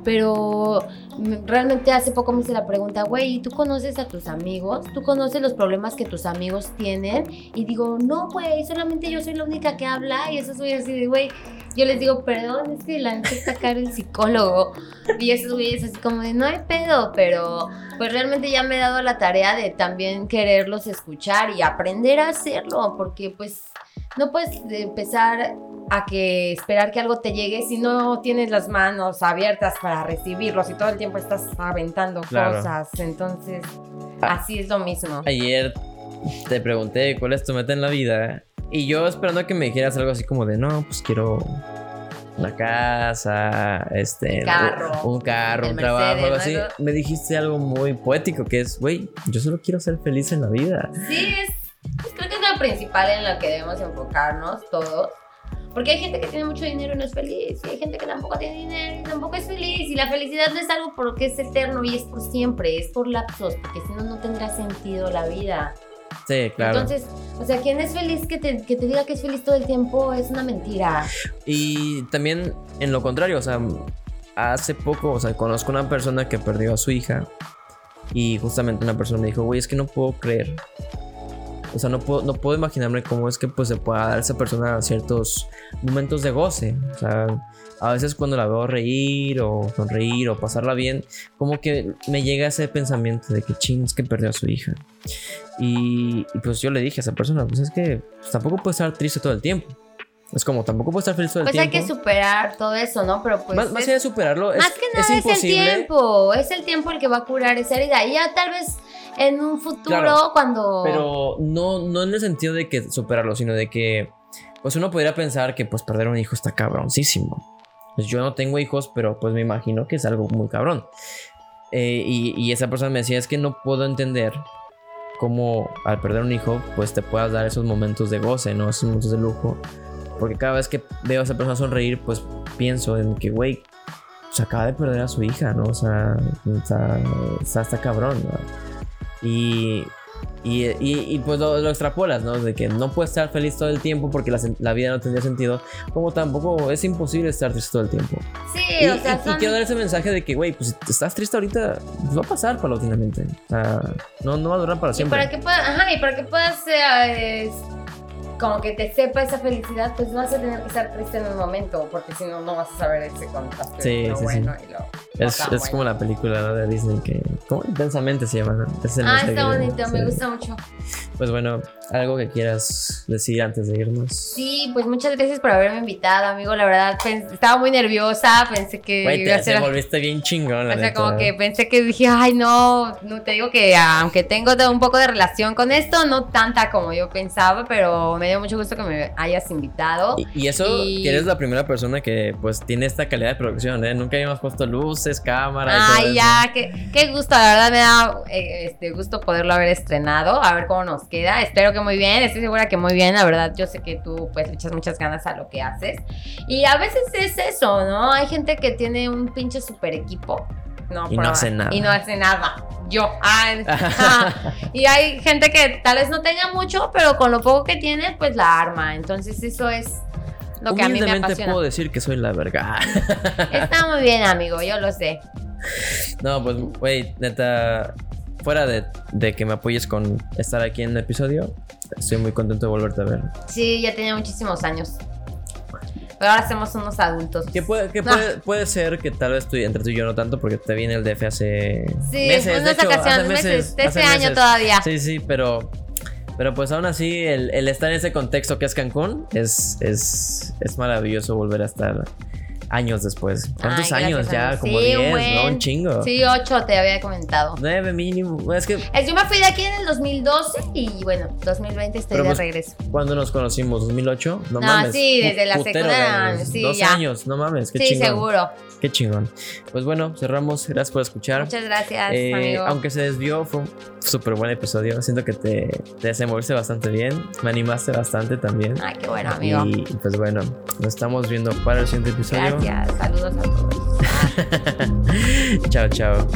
pero mm, realmente hace poco me hice la pregunta, güey, ¿tú conoces a tus amigos? ¿Tú conoces los problemas que tus amigos tienen? Y digo, no, güey, solamente yo soy la única que habla y eso soy así de, güey, yo les digo, perdón, es que la neta está caro el psicólogo. Y esos güeyes así como de, no hay pedo, pero pues realmente ya me he dado la tarea de también quererlos escuchar y aprender a hacerlo, porque pues no puedes empezar a que esperar que algo te llegue si no tienes las manos abiertas para recibirlos y todo el tiempo estás aventando Claro. cosas. Entonces, Ah. así es lo mismo. Ayer te pregunté cuál es tu meta en la vida y yo esperando que me dijeras algo así como de, no, pues quiero una casa, este, Un carro, un, carro, un trabajo, algo así. Me dijiste algo muy poético que es, güey, yo solo quiero ser feliz en la vida. Sí, es, pues creo que es lo principal en lo que debemos enfocarnos todos. Porque hay gente que tiene mucho dinero y no es feliz. Y hay gente que tampoco tiene dinero y tampoco es feliz. Y la felicidad no es algo porque es eterno y es por siempre, es por lapsos. Porque si no, no tendrá sentido la vida. Sí, claro. Entonces, o sea, quien es feliz que te, que te diga que es feliz todo el tiempo es una mentira. Y también en lo contrario, o sea, hace poco, o sea, conozco una persona que perdió a su hija y justamente una persona me dijo, güey, es que no puedo creer. O sea, no puedo, no puedo imaginarme cómo es que pues se pueda dar a esa persona ciertos momentos de goce. O sea, a veces cuando la veo reír o sonreír o pasarla bien, como que me llega ese pensamiento de que ching, es que perdió a su hija. Y, y, pues yo le dije a esa persona, pues es que pues, tampoco puede estar triste todo el tiempo. Es como, tampoco puede estar feliz todo el Pues hay tiempo. que superar todo eso, ¿no? Pero pues. más, más es- allá de superarlo, es, Más que nada es es, el tiempo, es el tiempo el que va a curar esa herida. Y ya tal vez en un futuro, Claro, cuando... Pero no, no en el sentido de que superarlo, sino de que, pues uno podría pensar que pues perder un hijo está cabroncísimo. Pues yo no tengo hijos, pero pues me imagino que es algo muy cabrón. Eh, y, y esa persona me decía, es que no puedo entender cómo al perder un hijo, pues te puedas dar esos momentos de goce, ¿no? Esos momentos de lujo. Porque cada vez que veo a esa persona sonreír, pues pienso en que, güey, se acaba de perder a su hija, ¿no? O sea, está, está, está cabrón, ¿no? Y, y, y- y, pues lo, lo extrapolas, ¿no? De que no puedes estar feliz todo el tiempo porque la, la vida no tendría sentido, como tampoco es imposible estar triste todo el tiempo. Sí, Y, o sea, y- y son- quiero dar ese mensaje de que, güey, pues si estás triste ahorita, pues va a pasar paulatinamente. O sea, no, no va a durar para Y siempre. para que puedas, ajá, y para que puedas eh, como que te sepa esa felicidad, pues vas a tener que estar triste en un momento, porque si no, no vas a saber ese contraste Sí, sí, sí. bueno y lo no Es, es bueno. como la película ¿no? de Disney que ¿Cómo? Intensamente se llama. ¿no? Es el Ah, está bonito, me sí. gusta mucho. Pues bueno, algo que quieras decir antes de irnos. Sí, pues muchas gracias por haberme invitado, amigo. La verdad, pens- estaba muy nerviosa, pensé que Güey, te, ser... te volviste bien chingón, la O sea, neta. como que pensé que dije, ay, no, no te digo que aunque tengo un poco de relación con esto, no tanta como yo pensaba, pero me dio mucho gusto que me hayas invitado. Y, y eso, Y- que eres la primera persona que pues tiene esta calidad de producción, ¿eh? Nunca habíamos puesto luces, todo Ay, ya, qué, qué gusto, la verdad me da eh, este gusto poderlo haber estrenado, a ver cómo nos queda. Espero que muy bien, estoy segura que muy bien, la verdad, yo sé que tú pues le echas muchas ganas a lo que haces. Y a veces es eso, ¿no? Hay gente que tiene un pinche super equipo. No, Y no hace nada. Y no hace nada. Yo. Ah, [laughs] ah. y hay gente que tal vez no tenga mucho, pero con lo poco que tiene, pues la arma. Entonces eso es lo que a mí me apasiona. puedo decir que soy la verga. [laughs] Está muy bien, amigo, yo lo sé. no, pues, güey, neta, fuera de, de que me apoyes con estar aquí en el episodio, estoy muy contento de volverte a ver. Sí, ya tenía muchísimos años. Pero ahora somos unos adultos. Que puede, que puede, puede ser que tal vez tú, entre tú y yo no tanto, porque te vi en el DF hace Sí, meses. de unas hecho, ocasiones, hace meses, de hace ese año meses. todavía. Sí, sí, pero, pero pues aún así, el, estar en ese contexto que es Cancún es, es, es maravilloso volver a estar años después. ¿Cuántos Ay, años ya? Como Sí, 10, un ¿no? Un chingo. Sí, ocho te había comentado. Nueve mínimo. Es que Yo me fui de aquí en el 2012 y bueno, 2020 estoy Pero de pues, regreso. cuando nos conocimos, 2008, no, No, mames. sí, desde la secundaria, sí, Dos ya. años, no mames, qué Sí, chingón. seguro. Qué chingón. Pues bueno, cerramos. Gracias por escuchar. Muchas gracias, Eh, amigo. aunque se desvió, fue un súper buen episodio. Siento que te, te desenvolviste bastante bien. Me animaste bastante también. Ay, qué bueno, amigo. Y pues bueno, nos estamos viendo para el siguiente episodio. Gracias. Saludos a todos. [laughs] chao, chao.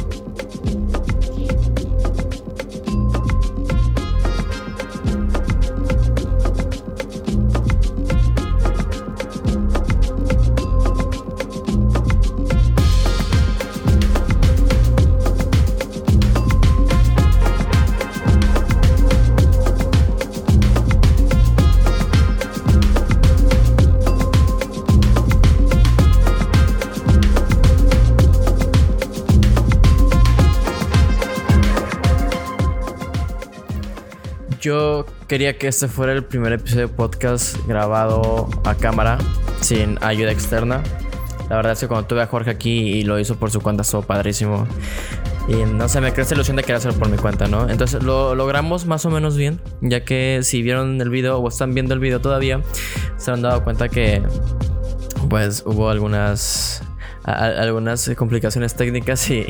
Yo quería que este fuera el primer episodio de podcast grabado a cámara, sin ayuda externa. La verdad es que cuando tuve a Jorge aquí y lo hizo por su cuenta, estuvo padrísimo. Y no sé, me creó esta ilusión de querer hacerlo por mi cuenta, ¿no? Entonces lo logramos más o menos bien, ya que si vieron el video o están viendo el video todavía, se han dado cuenta que pues hubo algunas algunas complicaciones técnicas y,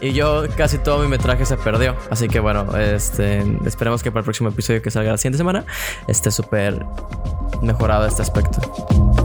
y yo casi todo mi metraje se perdió. Así que bueno, este, esperemos que para el próximo episodio que salga la siguiente semana esté súper mejorado este aspecto.